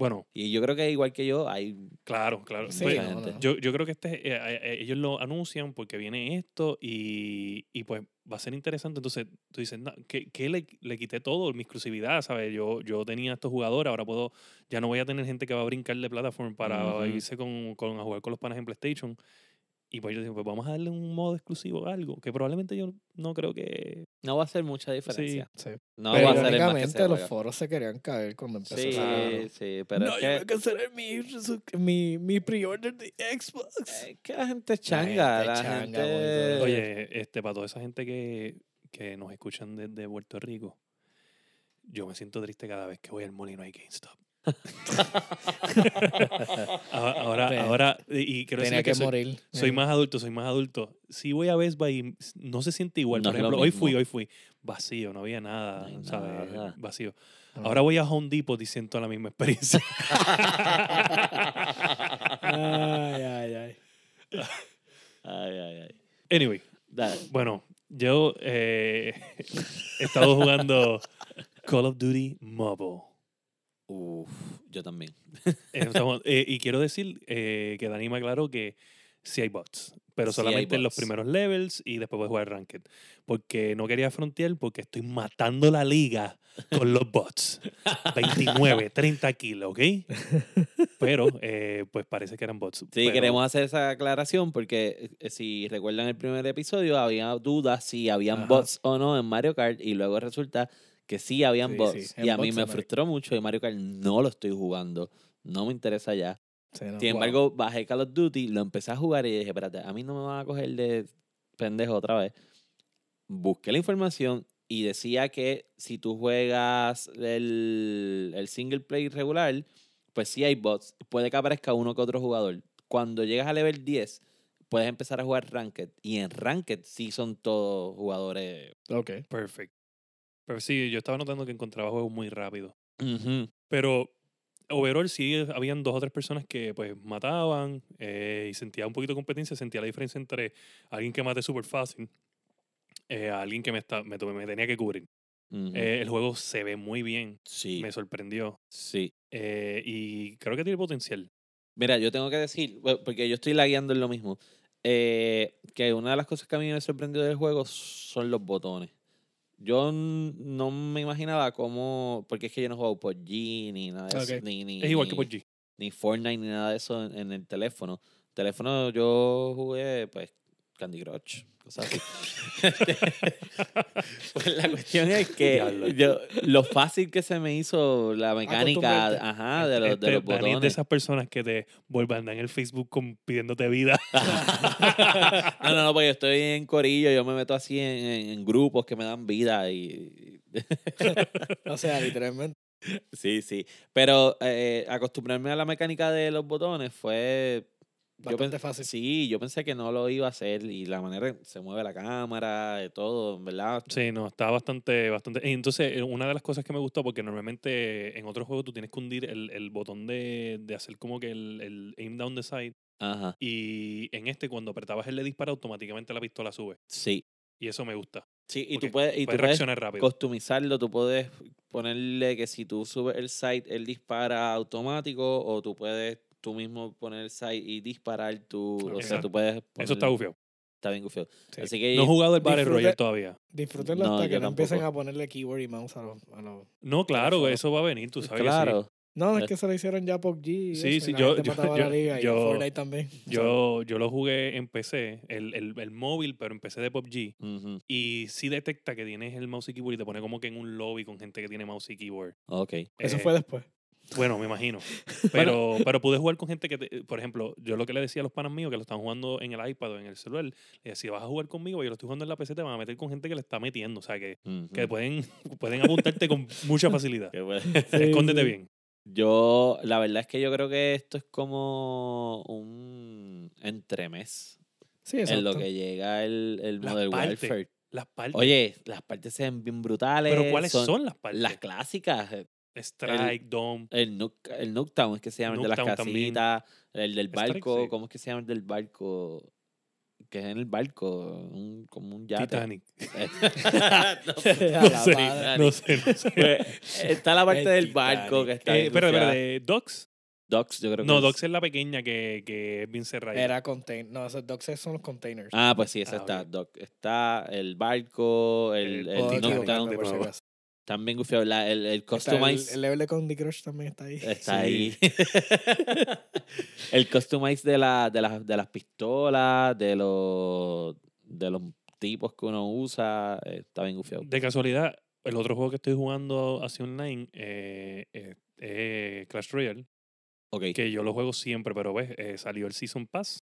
Bueno, Y yo creo que igual que yo, hay claro, claro. Sí, Pues, no, gente. no. Yo, yo creo que este, eh, eh, eh, ellos lo anuncian porque viene esto y, y pues va a ser interesante. Entonces tú dices, "No, ¿qué, qué le, le quité todo? Mi exclusividad, ¿sabes? Yo, yo tenía estos jugadores, ahora puedo, ya no voy a tener gente que va a brincar de plataforma para Ujú. irse con, con a jugar con los panas en PlayStation. Y pues yo digo, pues vamos a darle un modo exclusivo a algo, que probablemente yo no creo que... no va a hacer mucha diferencia. Sí. No pero va a ser más que los foros se querían caer cuando empezó Sí, sí, pero no, es yo que, cancelé mi, mi, mi pre-order de Xbox. es que la gente es changa. gente La changa, gente, muy duro. Oye, este, para toda esa gente que, que nos escuchan desde Puerto Rico, yo me siento triste cada vez que voy al molino y GameStop. Ahora, ahora, y quiero Tenía que que soy, morir. soy Eh, más adulto, soy más adulto. Si voy a Best Buy, no se siente igual. No Por ejemplo, hoy fui, hoy fui vacío, no había nada, No ¿sabes? nada. Vacío. ah. Ahora voy a Home Depot y siento la misma experiencia. Ay, ay, ay. Ay, ay, ay. anyway, Dale. Bueno, yo eh, he estado jugando Call of Duty Mobile. Uf, yo también. Estamos- eh, y quiero decir eh, que Dani me aclaró que sí hay bots, pero Sí hay solamente en los bots. primeros levels y después voy a jugar Ranked. Porque no quería frontear porque estoy matando la liga con los bots. 29, 30 kilos, ¿ok? Pero eh, pues parece que eran bots. Sí, pero- queremos hacer esa aclaración porque eh, si recuerdan el primer episodio, había dudas si habían Ajá. bots o no en Mario Kart y luego resulta que sí habían Sí, bots. sí, y a mí me frustró mucho y Mario Kart no lo estoy jugando. No me interesa ya. Sí, no, Sin wow. embargo, bajé Call of Duty, lo empecé a jugar y dije, espérate, a mí no me van a coger de pendejo otra vez. Busqué la información y decía que si tú juegas el, el single play regular, pues sí hay bots. Puede que aparezca uno que otro jugador. Cuando llegas a level 10, puedes empezar a jugar Ranked. Y en Ranked sí son todos jugadores. Ok. Perfect. Pero sí, yo estaba notando que encontraba juegos muy rápido. Pero overall sí habían dos o tres personas que pues mataban eh, y sentía un poquito de competencia, sentía la diferencia entre alguien que mate súper fácil eh, a alguien que me, está, me, me tenía que cubrir. Eh, el juego se ve muy bien, sí, me sorprendió sí. eh, y creo que tiene potencial. Mira, yo tengo que decir, porque yo estoy lagueando en lo mismo, que una de las cosas que a mí me sorprendió del juego son los botones. Yo no me imaginaba cómo, porque es que yo no juego por G ni nada de eso, ni, ni, Es igual que ni- por G. ni Fortnite ni nada de eso en, en el teléfono. Teléfono yo jugué, pues, Candy Crush, cosas así. pues la cuestión es que yo, lo fácil que se me hizo la mecánica, ajá, de los, de Este, los Dani es de botones. esas personas que te vuelvan en el Facebook con- pidiéndote vida. no, no, no, porque yo estoy en corillo, yo me meto así en, en- en grupos que me dan vida y... O sea, literalmente. sí, sí. Pero eh, acostumbrarme a la mecánica de los botones fue... yo Bastante pens- fácil. Sí, yo pensé que no lo iba a hacer y la manera en que se mueve la cámara, de todo, verdad. Sí, no, está bastante, bastante. Entonces, eh, una de las cosas que me gustó, porque normalmente en otros juegos tú tienes que hundir el, el botón de, de hacer como que el, el aim down the side, Ajá. Y en este, cuando apretabas el de disparo, automáticamente la pistola sube. Sí. Y eso me gusta. Sí, y tú puedes, y tú puedes puedes reaccionar rápido. customizarlo, tú puedes ponerle que si tú subes el site, él dispara automático, o tú puedes tú mismo poner el site y disparar tu. O sea, Exacto. tú puedes. Eso está gufiado. Está bien gufiado. Sí. Así que. No he jugado el Battle Royale todavía. Disfrútenlo No, hasta que no empiecen a ponerle keyboard y mouse a los. a No, claro, eso va a venir, tú sabes. sí. claro. No, es Eh. que se lo hicieron ya PUBG. y Sí, eso, sí, yo- yo- y también. Yo, yo lo jugué en PC, el, el, el móvil, pero en PC de PUBG. Ujú. Y sí detecta que tienes el mouse y keyboard y te pone como que en un lobby con gente que tiene mouse y keyboard. Ok. Eso Eh, fue después. Bueno, me imagino. Pero, pero pude jugar con gente que, te- por ejemplo, yo lo que le decía a los panas míos que lo están jugando en el iPad o en el celular, le decía, si vas a jugar conmigo, yo lo estoy jugando en la PC, te van a meter con gente que le está metiendo. O sea, que, que pueden, pueden apuntarte con mucha facilidad. Qué bueno. Escóndete sí. bien. Yo, la verdad es que yo creo que esto es como un entremés Sí, en lo exacto. que llega el, el Las Modern partes. Warfare. Las partes. Oye, las partes se ven bien brutales. pero ¿cuáles son, las partes? Las clásicas. eh, Strike, Dome. El, Nook, el Nooktown es que se llama, el de las también. casitas. El del Strike, barco, sí. ¿cómo es que se llama el del barco? Que es en el barco, un, como un yate. Titanic. no sé. No sé, madre. no sé, no sé. Pues, está la parte El del barco que está. Eh, pero, pero, Docs. Docks, yo creo que No, es- Docs es la pequeña que, que es bien cerrada. Era contain. No, esos docks son los containers. Ah, pues sí, esa Ah, está. ok. Dock. Está el barco, el, El el, Nooktown, gufiado. La- el, el Customize el level de Candy Crush también está ahí. está Sí. ahí. el Customize de, la, de, las, de las pistolas, de los, de los tipos que uno usa, eh, está bien gufiado. De casualidad, el otro juego que estoy jugando así online eh, eh, eh, Clash Royale, Ok, que yo lo juego siempre, pero ves, eh, salió el Season Pass.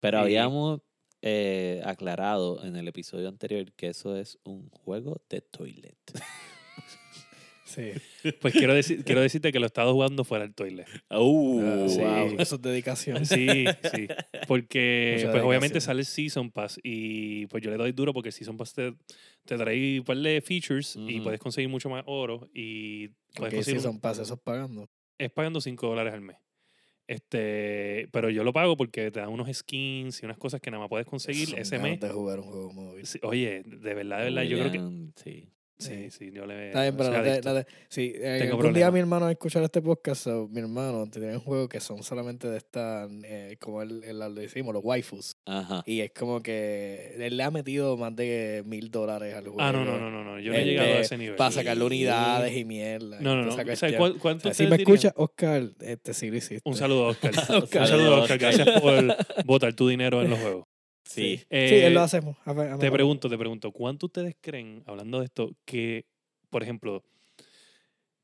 pero y- habíamos eh, aclarado en el episodio anterior que eso es un juego de toilet. Sí. Pues quiero, decir, quiero decirte que lo he estado jugando fuera del toilet. Uh, Ah, sí. wow, Eso es dedicación. Sí, sí. Porque Mucha pues obviamente sale el Season Pass y pues yo le doy duro porque el Season Pass te, te trae un par de features y puedes conseguir mucho más oro y puedes Ok, conseguir si un- son pases, esos pagando. es pagando 5 dólares al mes. Este, pero yo lo pago porque te dan unos skins y unas cosas que nada más puedes conseguir Son ese mes. de jugar un juego móvil. Sí, oye, de verdad, de verdad, yo creo que sí. Sí, sí, yo le Está bien, pero no te, no te- eh, Tengo algún día problemas. mi hermano va a escuchar este podcast, so, mi hermano tiene un juego que son solamente de esta, eh, como él, él lo decimos, los waifus. Ajá. Y es como que él le ha metido más de mil dólares al juego. Ah, no, no, no, no, no, yo no he Este, llegado a ese nivel. Para sacarle Sí. unidades y mierda. No, no, no. O sea, cuestión. ¿cuál- ¿Cuánto O sea, si me dirían? escucha, Oscar, este sí lo hiciste. Un saludo a Oscar. Oscar. Un saludo a. Oscar. Gracias por botar tu dinero en los juegos. Sí. Sí, Eh, él lo hacemos. A ver, a Te pregunto, te pregunto, ¿cuánto ustedes creen, hablando de esto, que, por ejemplo,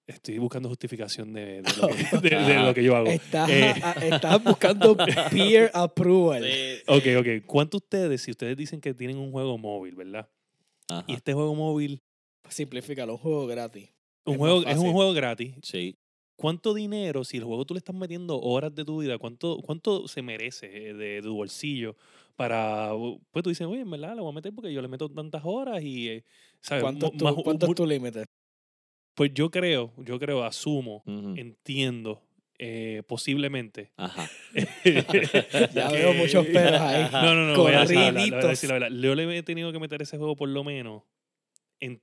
estoy buscando justificación de, de lo, que, de- de lo que yo hago? Estás, Eh. estás buscando peer approval. Ok, ok. ¿Cuánto ustedes, si ustedes dicen que tienen un juego móvil, ¿verdad? Ajá. Y este juego móvil, Simplifícalo, un juego gratis. un Es juego, es un juego gratis. Sí. ¿Cuánto dinero, si el juego tú le estás metiendo horas de tu vida, cuánto, cuánto se merece eh, de tu bolsillo para, uh, pues tú dices, oye, en verdad, lo voy a meter porque yo le meto tantas horas y, eh, ¿sabes? ¿Cuánto, tu, más- cuánto es tu límite? Pues yo creo, yo creo, asumo, Ujú. entiendo, eh, posiblemente. Ajá. Ya que- veo muchos pelos ahí. No, no, no, voy a decir la verdad, voy a decir la verdad. Yo le he tenido que meter ese juego por lo menos en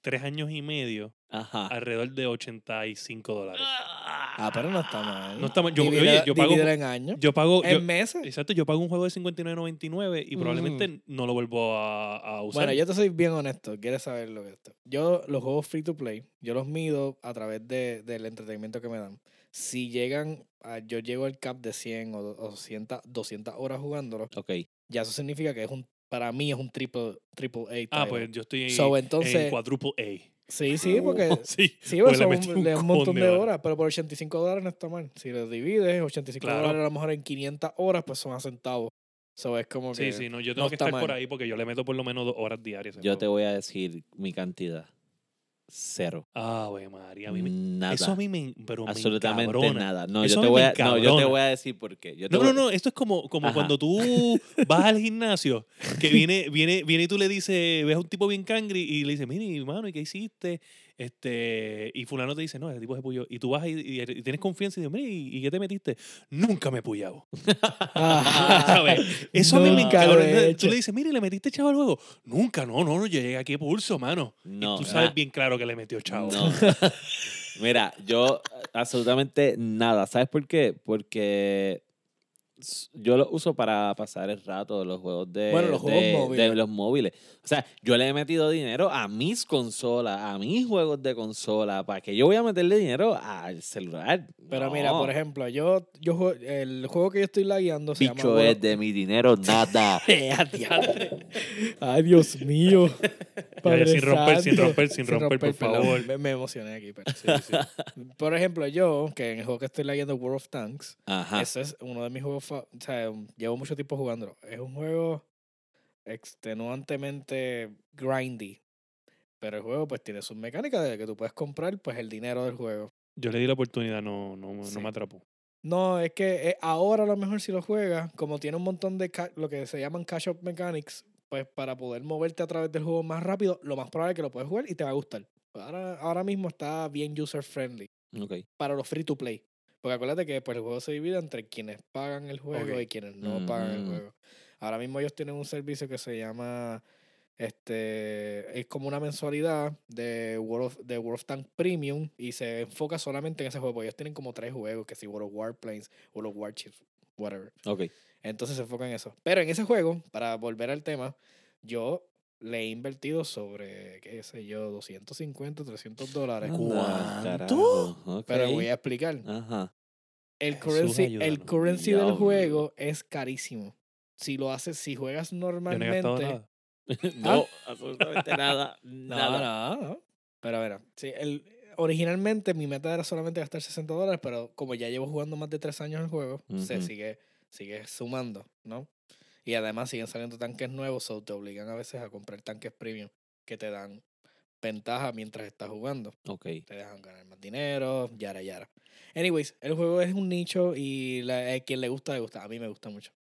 tres años y medio, Ajá. alrededor de 85 dólares. Ah, pero no está mal. No está mal. Yo- Divídela- oye, yo pago- en años. Yo pago, yo- en meses. exacto, yo pago un juego de 59.99 y probablemente no lo vuelvo a, a usar. Bueno, yo te soy bien honesto. ¿Quieres saber lo que es esto? Yo, los juegos free to play, yo los mido a través de, del entretenimiento que me dan. Si llegan, a, yo llego al cap de 100 o, o 200, 200 horas jugándolo, Ok. ya eso significa que es un, para mí es un triple, triple A. ah, title. pues yo estoy So, en entonces- cuádruple A. Sí, sí, porque sí, Sí, pues le son un, un le- un montón de de horas, pero por 85 dólares no está mal. Si lo divides, 85 Claro. dólares a lo mejor en 500 horas, pues son a centavos. So es como que... Sí, sí, no, yo no tengo que estar por ahí porque yo le meto por lo menos dos horas diarias. Yo te voy a decir mi cantidad. Cero. Ah, güey, María. A mí me- Nada. Eso a mí me, pero me Absolutamente nada. No, yo te voy a, no, yo te voy a decir por qué. Yo te No, voy- no, no, esto es como, como Ajá. cuando tú vas al gimnasio, que viene, viene, viene y tú le dices, ves a un tipo bien cangri y le dices, mire, hermano, ¿y qué hiciste? Este, y fulano te dice, no, ese tipo se puyó. Y tú vas y, y- y tienes confianza y dices, mira, ¿y, y qué te metiste? Nunca me he puyado. ¿Sabes? Eso a mí me encanta. Tú le dices, mire, ¿le metiste chavo al juego? Nunca, no, no, no, yo llegué aquí a pulso, mano. No, y tú sabes ah, bien claro que le metió chavo. No. Mira, yo absolutamente nada. ¿Sabes por qué? Porque yo lo uso para pasar el rato de los juegos de, Bueno, los juegos de- de móviles. los móviles. O sea, yo le he metido dinero a mis consolas, a mis juegos de consola. ¿Para que yo voy a meterle dinero al celular? Pero mira, por ejemplo, yo, yo el juego que yo estoy lagueando se llama Bicho World es de mi dinero, nada. Ay, Dios mío. Padre sin romper, sin romper, sin romper, por favor. Me, me emocioné aquí. Pero sí, sí. Por ejemplo, yo, que en el juego que estoy leyendo, World of Tanks, Ajá. ese es uno de mis juegos. fa- O sea, llevo mucho tiempo jugándolo. Es un juego extenuantemente grindy. Pero el juego, pues, tiene sus mecánicas de que tú puedes comprar, pues, el dinero del juego. Yo le di la oportunidad, no, no, no me atrapó. No, es que eh, ahora a lo mejor si lo juegas, como tiene un montón de lo que se llaman cash up mechanics, pues para poder moverte a través del juego más rápido, lo más probable es que lo puedes jugar y te va a gustar. Ahora, ahora mismo está bien user friendly Ok. para los free to play. Porque acuérdate que pues, el juego se divide entre quienes pagan el juego y quienes no pagan el Mm. juego. Ahora mismo ellos tienen un servicio que se llama este es como una mensualidad de World of, de World of Tanks Premium y se enfoca solamente en ese juego. Ellos tienen como tres juegos, que si World of Warplanes, World of Warships, whatever. Ok. Entonces se enfoca en eso. Pero en ese juego, para volver al tema, yo le he invertido sobre, qué sé yo, 250, 300 dólares. Anda, ¿Cuánto? Pero voy a explicar. Ajá. El Jesús, currency, el currency del juego es carísimo. Si lo haces, si juegas Yo no he normalmente. nada. no, absolutamente nada. Nada. no, no. Pero a ver, sí, el, originalmente mi meta era solamente gastar 60 dólares, pero como ya llevo jugando más de tres años el juego, se Ujú. sigue, sigue sumando, ¿no? Y además siguen saliendo tanques nuevos, o te obligan a veces a comprar tanques premium que te dan ventaja mientras estás jugando. Ok. Te dejan ganar más dinero, yara, yara. Anyways, el juego es un nicho y la, eh, quien le gusta, le gusta. A mí me gusta mucho.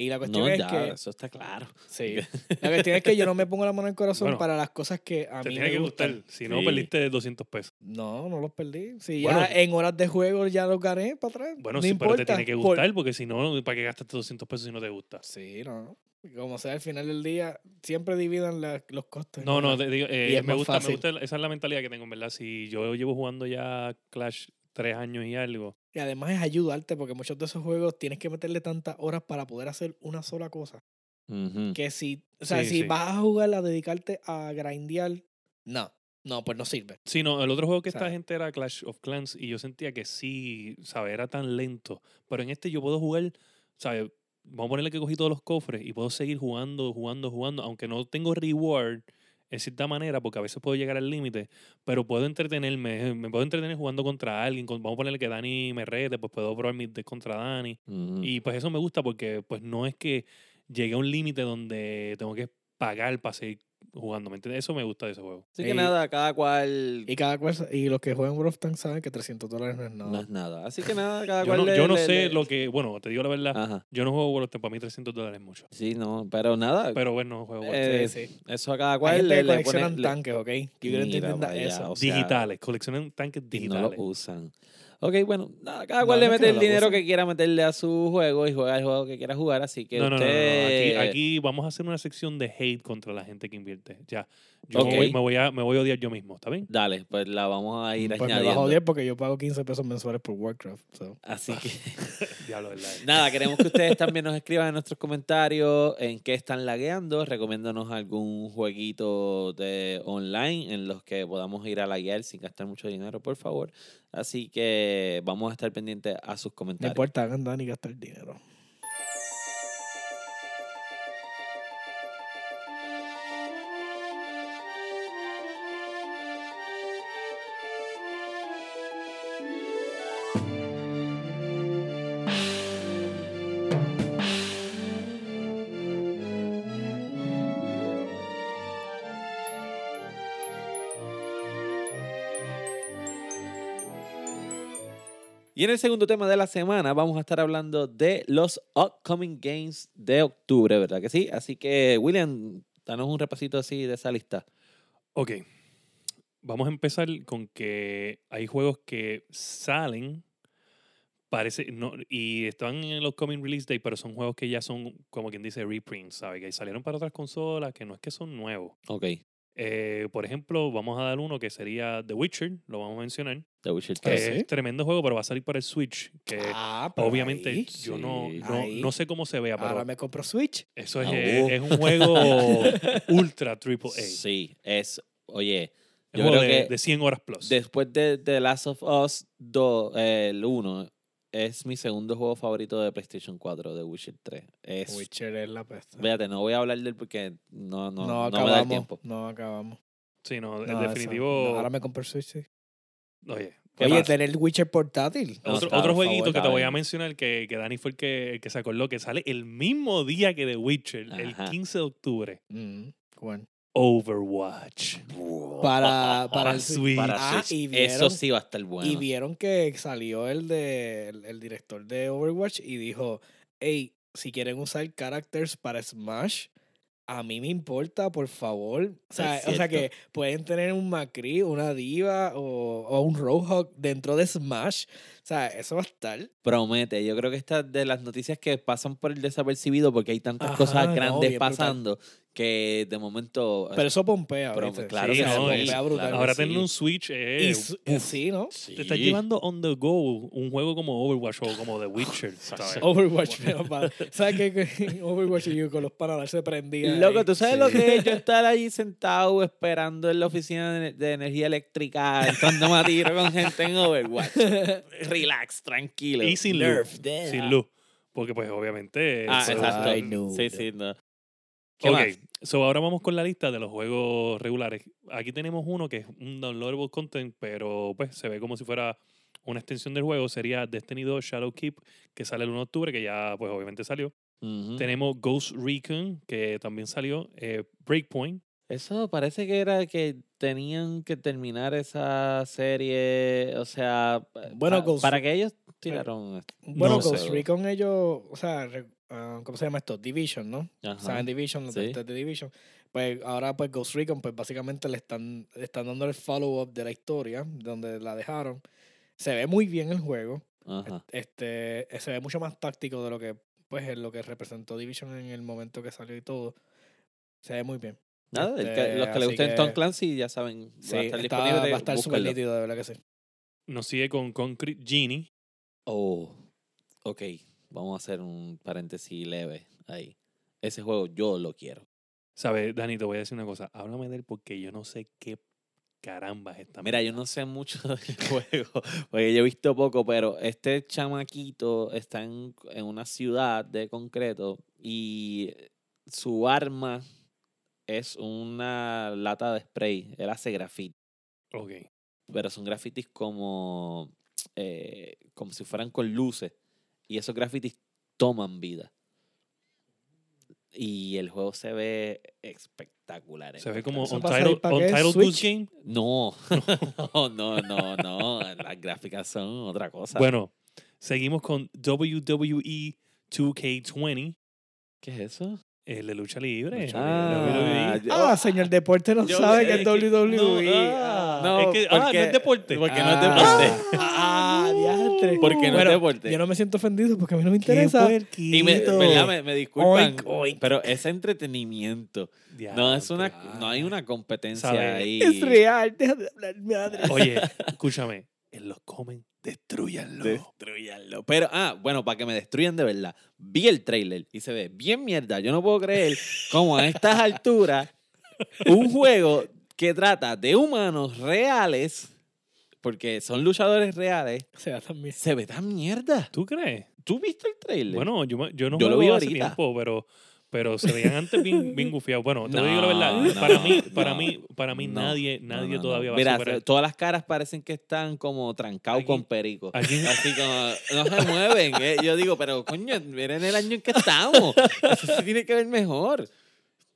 Y la cuestión No, es ya, que... eso está claro. Sí. La cuestión es que yo no me pongo la mano en el corazón Bueno, para las cosas que a Te mí tiene me que gustan. gustar. Si no, Sí. perdiste 200 pesos. No, no los perdí. Si Bueno, ya en horas de juego ya los gané para atrás. Bueno, no sí, importa. pero te tiene que Por- gustar, porque si no, ¿para qué gastaste 200 pesos si no te gusta? Sí, no. Como sea, al final del día, siempre dividan la- los costos. No, no, te digo, eh, Y es me más gusta, fácil. me gusta, esa es la mentalidad que tengo, en verdad. Si yo llevo jugando ya Clash tres años y algo, Y además es ayudarte porque muchos de esos juegos tienes que meterle tantas horas para poder hacer una sola cosa. Que si, o sea, Sí, si sí. vas a jugar a dedicarte a grindear, no. No, pues no sirve. Sí, no, el otro juego que esta ¿Sabes? gente era Clash of Clans y yo sentía que sí, ¿sabes? Era tan lento. Pero en este yo puedo jugar, ¿sabes? Vamos a ponerle que cogí todos los cofres y puedo seguir jugando, jugando, jugando, aunque no tengo reward en cierta manera, porque a veces puedo llegar al límite, pero puedo entretenerme, me puedo entretener jugando contra alguien, con- vamos a ponerle que Dani me rete, pues puedo probar mis contra Dani. Y pues eso me gusta porque pues no es que llegue a un límite donde tengo que pagar para seguir jugando, ¿me entiendes? Eso me gusta de ese juego. Así que Y- nada, cada cual Y cada cual, y los que juegan World of Tanks saben que 300 dólares no es nada. no es nada. Así que nada, cada Yo cual no, le- yo no le- sé le- lo que, bueno, te digo la verdad, Ajá. yo no juego World of Tanks, para mí 300 dólares es mucho. Sí, no, pero nada. Pero bueno, juego World of Eh, Tanks. Sí, sí. Eso a cada Hay cual gente le, que le coleccionan tanques, ¿ok? Yo quiero entender eso. o sea, digitales, coleccionan tanques y no digitales. lo usan. Ok, bueno, nada, cada cual no le mete el dinero que quiera meterle a su juego y juega el juego que quiera jugar, así que No, no, no, no, no, usted... Aquí, aquí vamos a hacer una sección de hate contra la gente que invierte. Ya. Yo Ok. me, voy, me voy a, me voy a odiar yo mismo, ¿está bien? Dale, pues la vamos a ir Pues me vas a añadiendo. odiar porque yo pago 15 pesos mensuales por Warcraft. so. Así que... Nada, queremos que ustedes también nos escriban en nuestros comentarios en qué están lagueando, recomiéndonos algún jueguito de online en los que podamos ir a laguear sin gastar mucho dinero, por favor. Así que vamos a estar pendientes a sus No comentarios. importa, hagan Dani gastar dinero. Y en el segundo tema de la semana vamos a estar hablando de los upcoming games de octubre, ¿verdad que sí? Así que, William, danos un repasito así de esa lista. Ok. vamos a empezar con que hay juegos que salen, parece, no, y están en los coming release day, pero son juegos que ya son, como quien dice, reprints, ¿sabes? Que salieron para otras consolas, que no es que son nuevos. Ok. Eh, por ejemplo, vamos a dar uno que sería The Witcher, lo vamos a mencionar, The Witcher que Ah, 3. ¿sí? es tremendo juego, pero va a salir para el Switch, que Ah, obviamente ahí, yo no, sí. no, Ahí. no sé cómo se vea, pero Ahora me compro Switch. eso es, Ah, eh, uh. es un juego ultra triple A. Sí, es. Oye, Es yo creo de, que de 100 horas plus. después de The Last of Us 2, eh, el 1, es mi segundo juego favorito de PlayStation 4, The Witcher 3. Es, Witcher es la peste. Fíjate, no voy a hablar de él porque no, no, no, no, me da el acabamos. tiempo. No acabamos. sí, no, en No, definitivo. no, ahora me compro Switch, sí. Oye, ¿Qué Oye, tener Witcher portátil. No, otro, otro jueguito favor, que te voy a mencionar que, que Dani fue el que, el que se acordó que sale el mismo día que The Witcher, Ajá. el 15 de octubre. Mm, bueno. Overwatch. Para, para Para el Switch. Para Ah, Switch. Eso vieron- sí va a estar bueno. Y vieron que salió el de el, el director de Overwatch y dijo, hey, si quieren usar characters para Smash, a mí me importa, por favor. O sea, o sea que pueden tener un Macri, una Diva o, o un Roadhog dentro de Smash. O sea, eso va a estar. Promete. Yo creo que esta de las noticias que pasan por el desapercibido porque hay tantas Ajá, cosas no, grandes brutal. Que de momento. Pero eso pompea. Pero, ¿viste? claro que no, pompea y- brutal. Ahora que tener sí. un Switch Y eh, sí, ¿no? Te estás llevando on the go un juego como Overwatch o como The Witcher. ¿sabes? Overwatch, pero para- ¿Sabes qué? Overwatch y yo con los panas se prendían. Loco. ¿tú sabes lo que es yo estar ahí sentado esperando en la oficina de, de energía eléctrica, entrando a tiro con gente en Overwatch? Relax, tranquilo. Y sin luz. Nerf. Sin luz. Porque, pues, obviamente. Ah, exacto. No. Sí, sí, no. ¿Qué Ok, más? so ahora vamos con la lista de los juegos regulares. Aquí tenemos uno que es un downloadable content, pero pues se ve como si fuera una extensión del juego. Sería Destiny 2 Shadowkeep, que sale el 1 de octubre, que ya pues obviamente salió. Tenemos Ghost Recon, que también salió. eh, Breakpoint. Eso parece que era que tenían que terminar esa serie, o sea, Bueno, pa- Ghost para que ellos tiraron esto. Bueno, No sé. Ghost Recon ellos, o sea, ah, ¿cómo se llama esto? Division, ¿no? Ajá. Saben Division, los Sí. de de Division. Pues ahora pues Ghost Recon, pues básicamente le están, le están dando el follow-up de la historia, donde la dejaron. Se ve muy bien el juego. Ajá. Este, se ve mucho más táctico de lo que, pues, es lo que representó Division en el momento que salió y todo. Se ve muy bien. Nada, que- Este, los que le así gusten Tom Clancy ya saben, Sí, va a estar está- disponible. va a estar súper nítido, de verdad que sí. Nos sigue con Concrete Genie. Oh, ok, vamos a hacer un paréntesis leve ahí. Ese juego yo lo quiero. ¿Sabes, Dani? Te voy a decir una cosa. Háblame de él porque yo no sé qué caramba es esta Mira, yo no sé mucho del juego, porque yo he visto poco, pero este chamaquito está en, en una ciudad de concreto y su arma es una lata de spray. Él hace graffiti, Ok. pero son grafitis como, eh, como si fueran con luces. Y esos grafitis toman vida. Y el juego se ve espectacular. en Se ve como Untitled. Goose Game. No, no, no, no, no. Las gráficas son otra cosa. Bueno, seguimos con WWE 2K20, ¿qué es eso? el de lucha libre. Lucha WWE. libre. Ah, señor Deporte no yo- sabe que es es que- WWE. no, ah, no, es que, ah, no es deporte. Porque no es Ah. deporte. Ah, Porque no es Bueno, deporte. Yo no me siento ofendido porque a mí no me Qué interesa. Y me, me, me disculpan, Oink, oink. pero es entretenimiento. No es una, no hay una competencia Sabe, ahí. Es real, deja de hablar, madre. Oye, escúchame. En los comen, destruyanlo. Destruyanlo. Pero, ah, bueno, para que me destruyan de verdad. Vi el trailer y se ve bien mierda. Yo no puedo creer cómo a estas alturas un juego que trata de humanos reales, porque son luchadores reales, O sea, también. se ve tan mierda. ¿Tú crees? ¿Tú viste el trailer? Bueno, yo, me- yo no Yo lo vi hace ahorita. tiempo, pero, pero se veían antes bien, bien gufiados. Bueno, te lo digo la verdad. No, para no, mí, para no, mí, para mí no, nadie, no, nadie no, todavía no. va Mira, a superar. todas las caras parecen que están como trancados con perico. aquí- Así como, no se mueven. eh. Yo digo, pero coño, miren el año en que estamos. Eso se tiene que ver mejor. No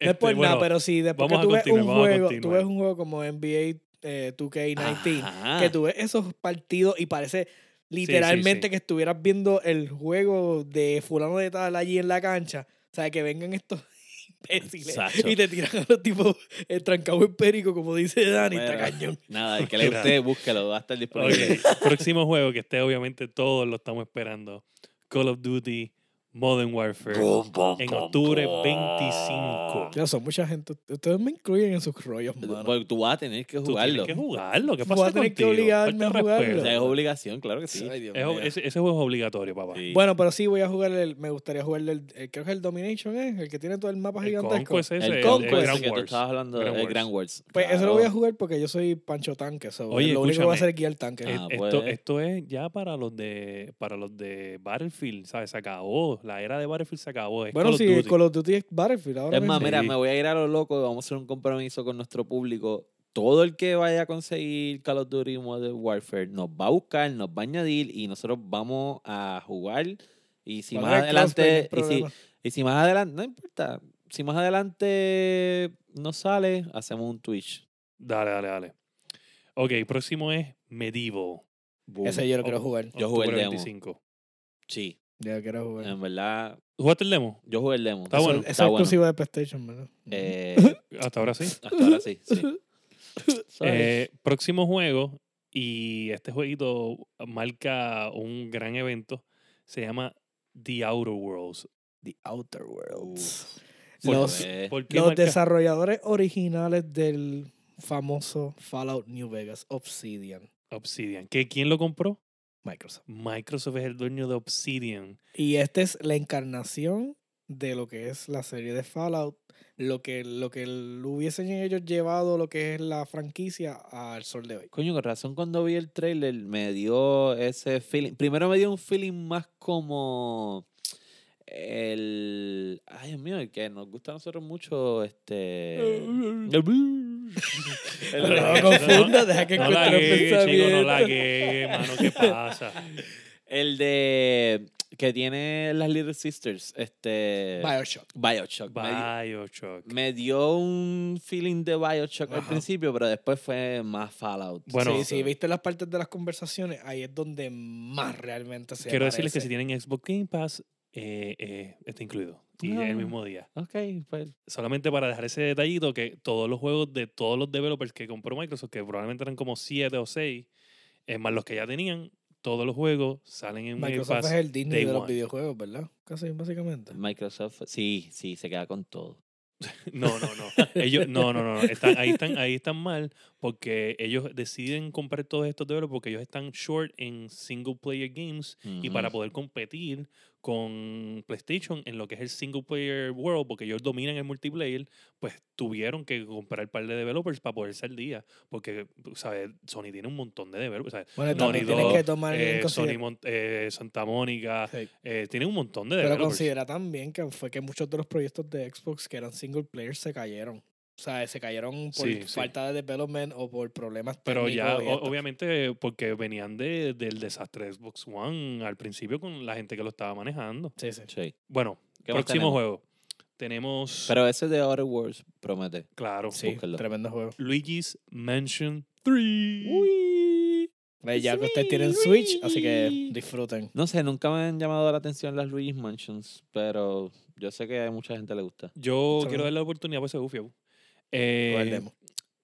es Este, bueno, nada, pero si después que tú ves un juego, tú ves un juego como NBA eh, 2K19, Ajá. que tú ves esos partidos y parece literalmente sí. que estuvieras viendo el juego de fulano de tal allí en la cancha. O sea, que vengan estos imbéciles. Sacho. Y te tiran a los tipos eh, trancados en perico, como dice Dani, está cañón. Nada, el que le guste, búsquelo, va a estar disponible. Próximo juego que este obviamente todos lo estamos esperando. Call of Duty Modern Warfare. en octubre 25. Ya son mucha gente. Ustedes me incluyen en sus rollos, mano. Porque tú vas a tener que Tú jugarlo. tienes que jugarlo. ¿Qué pasa a tener que contigo? obligarme a jugarlo. respeto. Es obligación, claro que sí. Ay, Dios Es- mío. ese, ese juego es obligatorio, papá. Sí. Bueno, pero sí voy a jugar el. Me gustaría jugar el. el- creo que es el Domination, ¿eh? El que tiene todo el mapa El gigantesco. Conquest ese, el el, Conquest. el Conquest Grand que tú Wars. estabas hablando, Grand el. Grand Wars. Pues eso lo Claro. voy a jugar porque yo soy Pancho Tanque. So Oye, lo único que voy a hacer es guiar tanque. Ah, Esto, pues. esto es ya para los de para los de Battlefield, ¿sabes? Se acabó. La era de Battlefield se acabó. Es bueno, Call of sí, Duty. Call of Duty es Battlefield. Ahora Es más, mira, Sí. me voy a ir a lo loco y vamos a hacer un compromiso con nuestro público. Todo el que vaya a conseguir Call of Duty Modern Warfare nos va a buscar, nos va a añadir y nosotros vamos a jugar. Y si más adelante, y si, y si más adelante, no importa, si más adelante no sale, hacemos un Twitch. Dale, dale, dale. Ok, próximo es Medieval. Boom. Ese yo lo quiero jugar. Yo jugué el octubre demo. 25. Sí, Ya lo quiero jugar. en verdad, ¿Jugaste el demo? yo jugué el demo. Está Eso- bueno. Eso Está es bueno. exclusivo de PlayStation, ¿verdad? Eh, Hasta ahora sí. hasta ahora sí. Eh, próximo juego, y este jueguito marca un gran evento, se llama The Outer Worlds. The Outer Worlds. ¿Por, Los- por qué Los marca- desarrolladores originales del famoso Fallout New Vegas, Obsidian, Obsidian. ¿Qué, ¿Quién lo compró? Microsoft. Microsoft es el dueño de Obsidian. Y esta es la encarnación de lo que es la serie de Fallout, lo que, lo que hubiesen ellos llevado, lo que es la franquicia al sol de hoy. Coño, con razón cuando vi el trailer me dio ese feeling. Primero me dio un feeling más como el. Ay, Dios mío, el que nos gusta a nosotros mucho. Este. No El- me confundas, deja que No la encuentre un guegue, chico, no la pensamiento. guegue, mano, ¿qué pasa? El de. Que tiene las Little Sisters. Este. Bioshock. Bioshock. Bioshock. me dio un feeling de Bioshock al principio, pero después fue más Fallout. Bueno, sí, sí, viste las partes de las conversaciones, ahí es donde más realmente se Quiero decirles que si tienen Xbox Game Pass, eh, eh, está incluido. Y Ah. el mismo día. Ok, pues. Solamente para dejar ese detallito, que todos los juegos de todos los developers que compró Microsoft, que probablemente eran como 7 o 6, más los que ya tenían, todos los juegos salen en Game Microsoft Pass. es el Disney Day de los one. videojuegos, ¿verdad? Casi, básicamente. Microsoft, sí, sí, se queda con todo. No, no, no. Ellos, no, no, no. no. Están, ahí, están, ahí están mal porque ellos deciden comprar todos estos developers porque ellos están short en single player games y para poder competir con PlayStation en lo que es el single player world, porque ellos dominan el multiplayer, pues tuvieron que comprar un par de developers para poderse al día. Porque, ¿sabes? Sony tiene un montón de developers. ¿sabes? Bueno, Naughty Dog, que tomar Eh, Sony. Mon- eh, Santa Mónica, Sí. eh, tienen un montón de Pero developers. considera también que fue que muchos de los proyectos de Xbox que eran single player se cayeron. O sea, se cayeron por Sí, sí. falta de development o por problemas Pero ya, o- obviamente, porque venían de, del desastre de Xbox One al principio con la gente que lo estaba manejando. Sí, sí. Sí. Bueno, ¿Qué más próximo juego. Tenemos, Pero ese de Outer Worlds promete. claro, Sí, Búsquenlo. tremendo juego. Luigi's Mansion 3. Uy. Ya que ustedes tienen Switch, así que disfruten. No sé, nunca me han llamado la atención las Luigi's Mansions, pero yo sé que a mucha gente le gusta. Yo quiero darle la oportunidad por ese bufiao. Eh,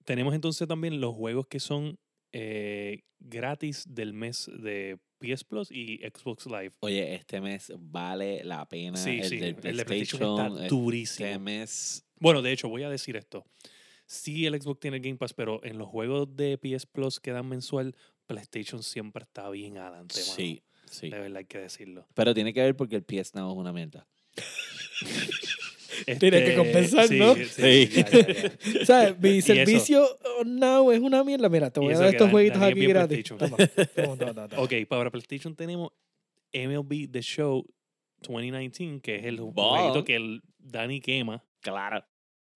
tenemos entonces también los juegos que son eh, gratis del mes de PS Plus y Xbox Live. Oye, este mes vale la pena. Sí, el sí, del el de PlayStation PlayStation. está Este durísimo. mes. Bueno, de hecho, voy a decir esto. Sí, el Xbox tiene Game Pass, pero en los juegos de PS Plus que dan mensual, PlayStation siempre está bien adelante, mano. Sí, sí. De verdad hay que decirlo. Pero tiene que ver porque el PS Now es una mierda. Tienes que compensar, ¿no? Sí, Sí. ya, ya, ya. ¿Sabes? Mi servicio oh, now es una mierda. Mira, te voy a dar estos jueguitos aquí gratis. Toma, toma, toma, toma, toma. Ok, para PlayStation tenemos MLB The Show 2019, que es el Ball. jueguito que el Dani quema. Claro.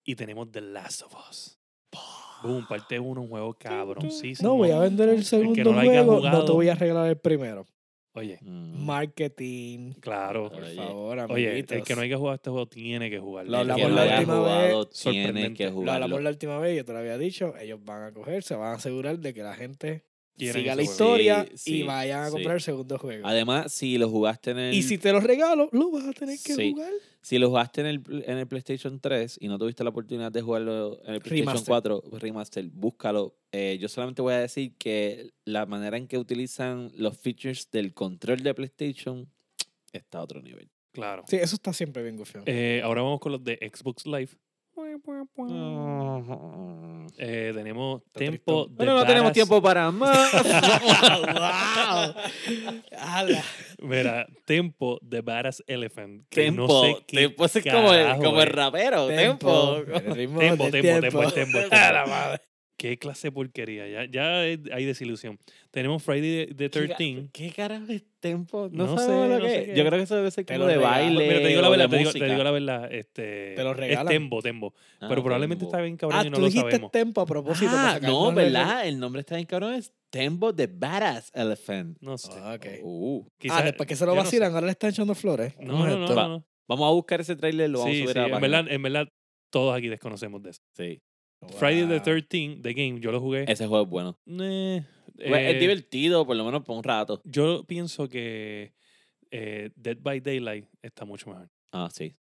Y tenemos The Last of Us. Boom, parte 1, un juego cabroncísimo. No, voy a vender el que segundo no lo haya juego, no te jugado. voy a regalar el primero. Oye, Mm. Marketing. claro. Por Oye, favor, Oye, amiguitos. el que no haya jugado este juego tiene que jugarlo. Lo hablamos la última vez. tiene que Lo Lo jugarlo. hablamos la última vez, yo te lo había dicho. Ellos van a coger, se van a asegurar de que la gente siga la historia Sí, sí, y vayan a sí. comprar el segundo juego. Además, si lo jugaste en el. Y si te lo regalo, lo vas a tener que Sí. jugar. Si lo jugaste en el, en el PlayStation 3 y no tuviste la oportunidad de jugarlo en el PlayStation Remaster. 4 Remaster, búscalo. Eh, yo solamente voy a decir que la manera en que utilizan los features del control de PlayStation está a otro nivel. Claro. Sí, eso está siempre bien gufiado. Eh, ahora vamos con los de Xbox Live. Eh, tenemos tristón. de Pero no tenemos tiempo para más. Mira, Tempo de Badass Elephant. Que Tempo. no sé qué Tempo es como el, como el rapero. Tempo. Tempo, tempo, tiempo. tempo, tempo, Tempo. Qué clase de porquería. Ya, ya es- hay desilusión. Tenemos Friday the ¿Qué, ca- 13. ¿Qué carajo es Tempo? No, sé, lo no que sé es. qué Yo es. creo que eso debe ser como lo de baile. Mira, te digo la verdad, te digo, te música. digo la verdad. Este, Te lo es regalan. Tembo, Tembo. Ah, Pero probablemente Tempo. está bien cabrón Ah, y no tú lo dijiste sabemos. tempo a propósito. Ah, no, el- ¿verdad? El nombre está bien cabrón. Es Tempo de Badass Elephant. No sé. Ah, ok. Uh. Ah, después que se lo yo no sé. vacilan, ahora le están echando flores. No, ¿Cómo es no, no, esto? no, no. Vamos a buscar ese trailer lo vamos Sí, a subir sí, a la en verdad, en verdad, todos aquí desconocemos de eso. Sí. Friday the Wow. 13, The Game, yo lo jugué. Ese juego es bueno. Eh, Pues, eh, es divertido, por lo menos por un rato. Yo pienso que eh, Dead by Daylight está mucho mejor. Ah, sí.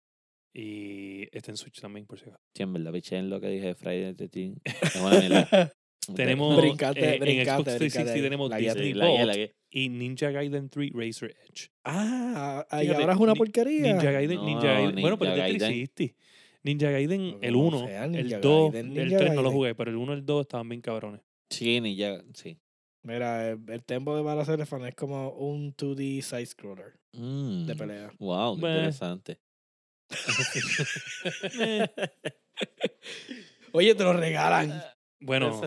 Y está en Switch también, por si acaso. Sí, en verdad, piché en lo que dije Friday the 13. Es una mierda. Tenemos Brincate, eh, en Xbox 360 brincate ahí. tenemos La Disney la y Ninja Gaiden 3 Razor Edge. Ah, ahí Fíjate, ahora es una Ni- porquería. Ninja Gaiden, No, Ninja Gaiden. bueno, pero es de Ninja Gaiden. 360. Ninja Gaiden, el Como 1, sea, el Ninja 2, Gaiden, el Ninja 3 no lo jugué, pero el 1 y el 2 estaban bien cabrones. Sí, ni ya. Sí. Mira, el, el tempo de Balas Elephant es como un 2D side-scroller Mm. de pelea. Wow, qué Bueno. interesante. Eh, Oye, te lo regalan. bueno,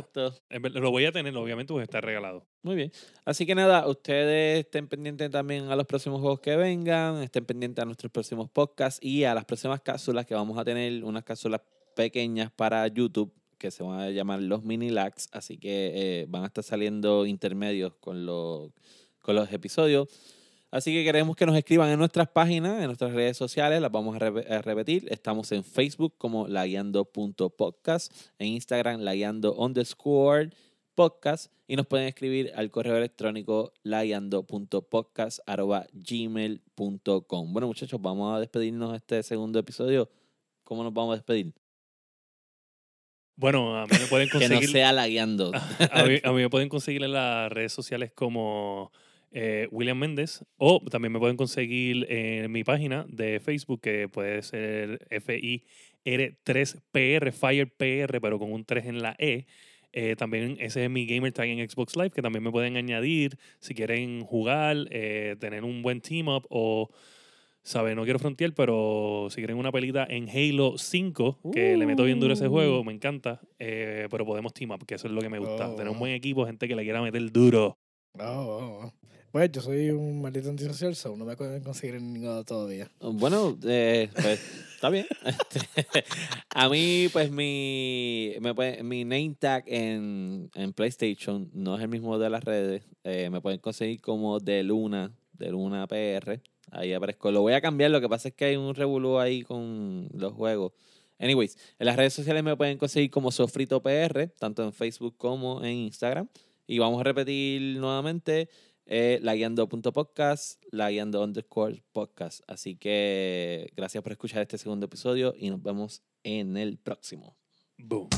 lo voy a tener, obviamente, porque está regalado. Muy bien. Así que nada, ustedes estén pendientes también a los próximos juegos que vengan, estén pendientes a nuestros próximos podcasts y a las próximas cápsulas que vamos a tener, unas cápsulas pequeñas para YouTube que se van a llamar los mini lags, así que eh, van a estar saliendo intermedios con los, con los episodios. Así que queremos que nos escriban en nuestras páginas, en nuestras redes sociales, las vamos a, re- a repetir. Estamos en Facebook como laguiando.podcast, en Instagram laguiando underscore podcast y nos pueden escribir al correo electrónico gmail.com Bueno, muchachos, vamos a despedirnos de este segundo episodio. ¿Cómo nos vamos a despedir? Bueno, a mí me pueden Que no conseguir. sea lagueando. a, mí, a mí me pueden conseguir en las redes sociales como eh, William Méndez o también me pueden conseguir en mi página de Facebook que puede ser FIR3PR, FirePR, pero con un 3 en la E. Eh, también ese es mi gamer tag en Xbox Live, que también me pueden añadir si quieren jugar, eh, tener un buen team up o, ¿sabes? No quiero frontear, pero si quieren una pelita en Halo 5, que le meto bien duro a ese juego, Uh. me encanta, pero podemos team up, que eso es lo que me gusta. Oh. Tener un buen equipo, gente que le quiera meter duro. Oh, oh, oh. Pues yo soy un maldito antisocial, so no me pueden conseguir en ninguno todavía. Bueno, eh, pues está bien. Este, a mí, pues mi, me puede- mi name tag en, en PlayStation no es el mismo de las redes. Eh, me pueden conseguir como de Luna, de Luna PR. Ahí aparezco. Lo voy a cambiar, lo que pasa es que hay un revolú ahí con los juegos. Anyways, en las redes sociales me pueden conseguir como Sofrito PR, tanto en Facebook como en Instagram. Y vamos a repetir nuevamente eh, laguiando.podcast, laguiando underscore podcast. Así que gracias por escuchar este segundo episodio y nos vemos en el próximo. Boom.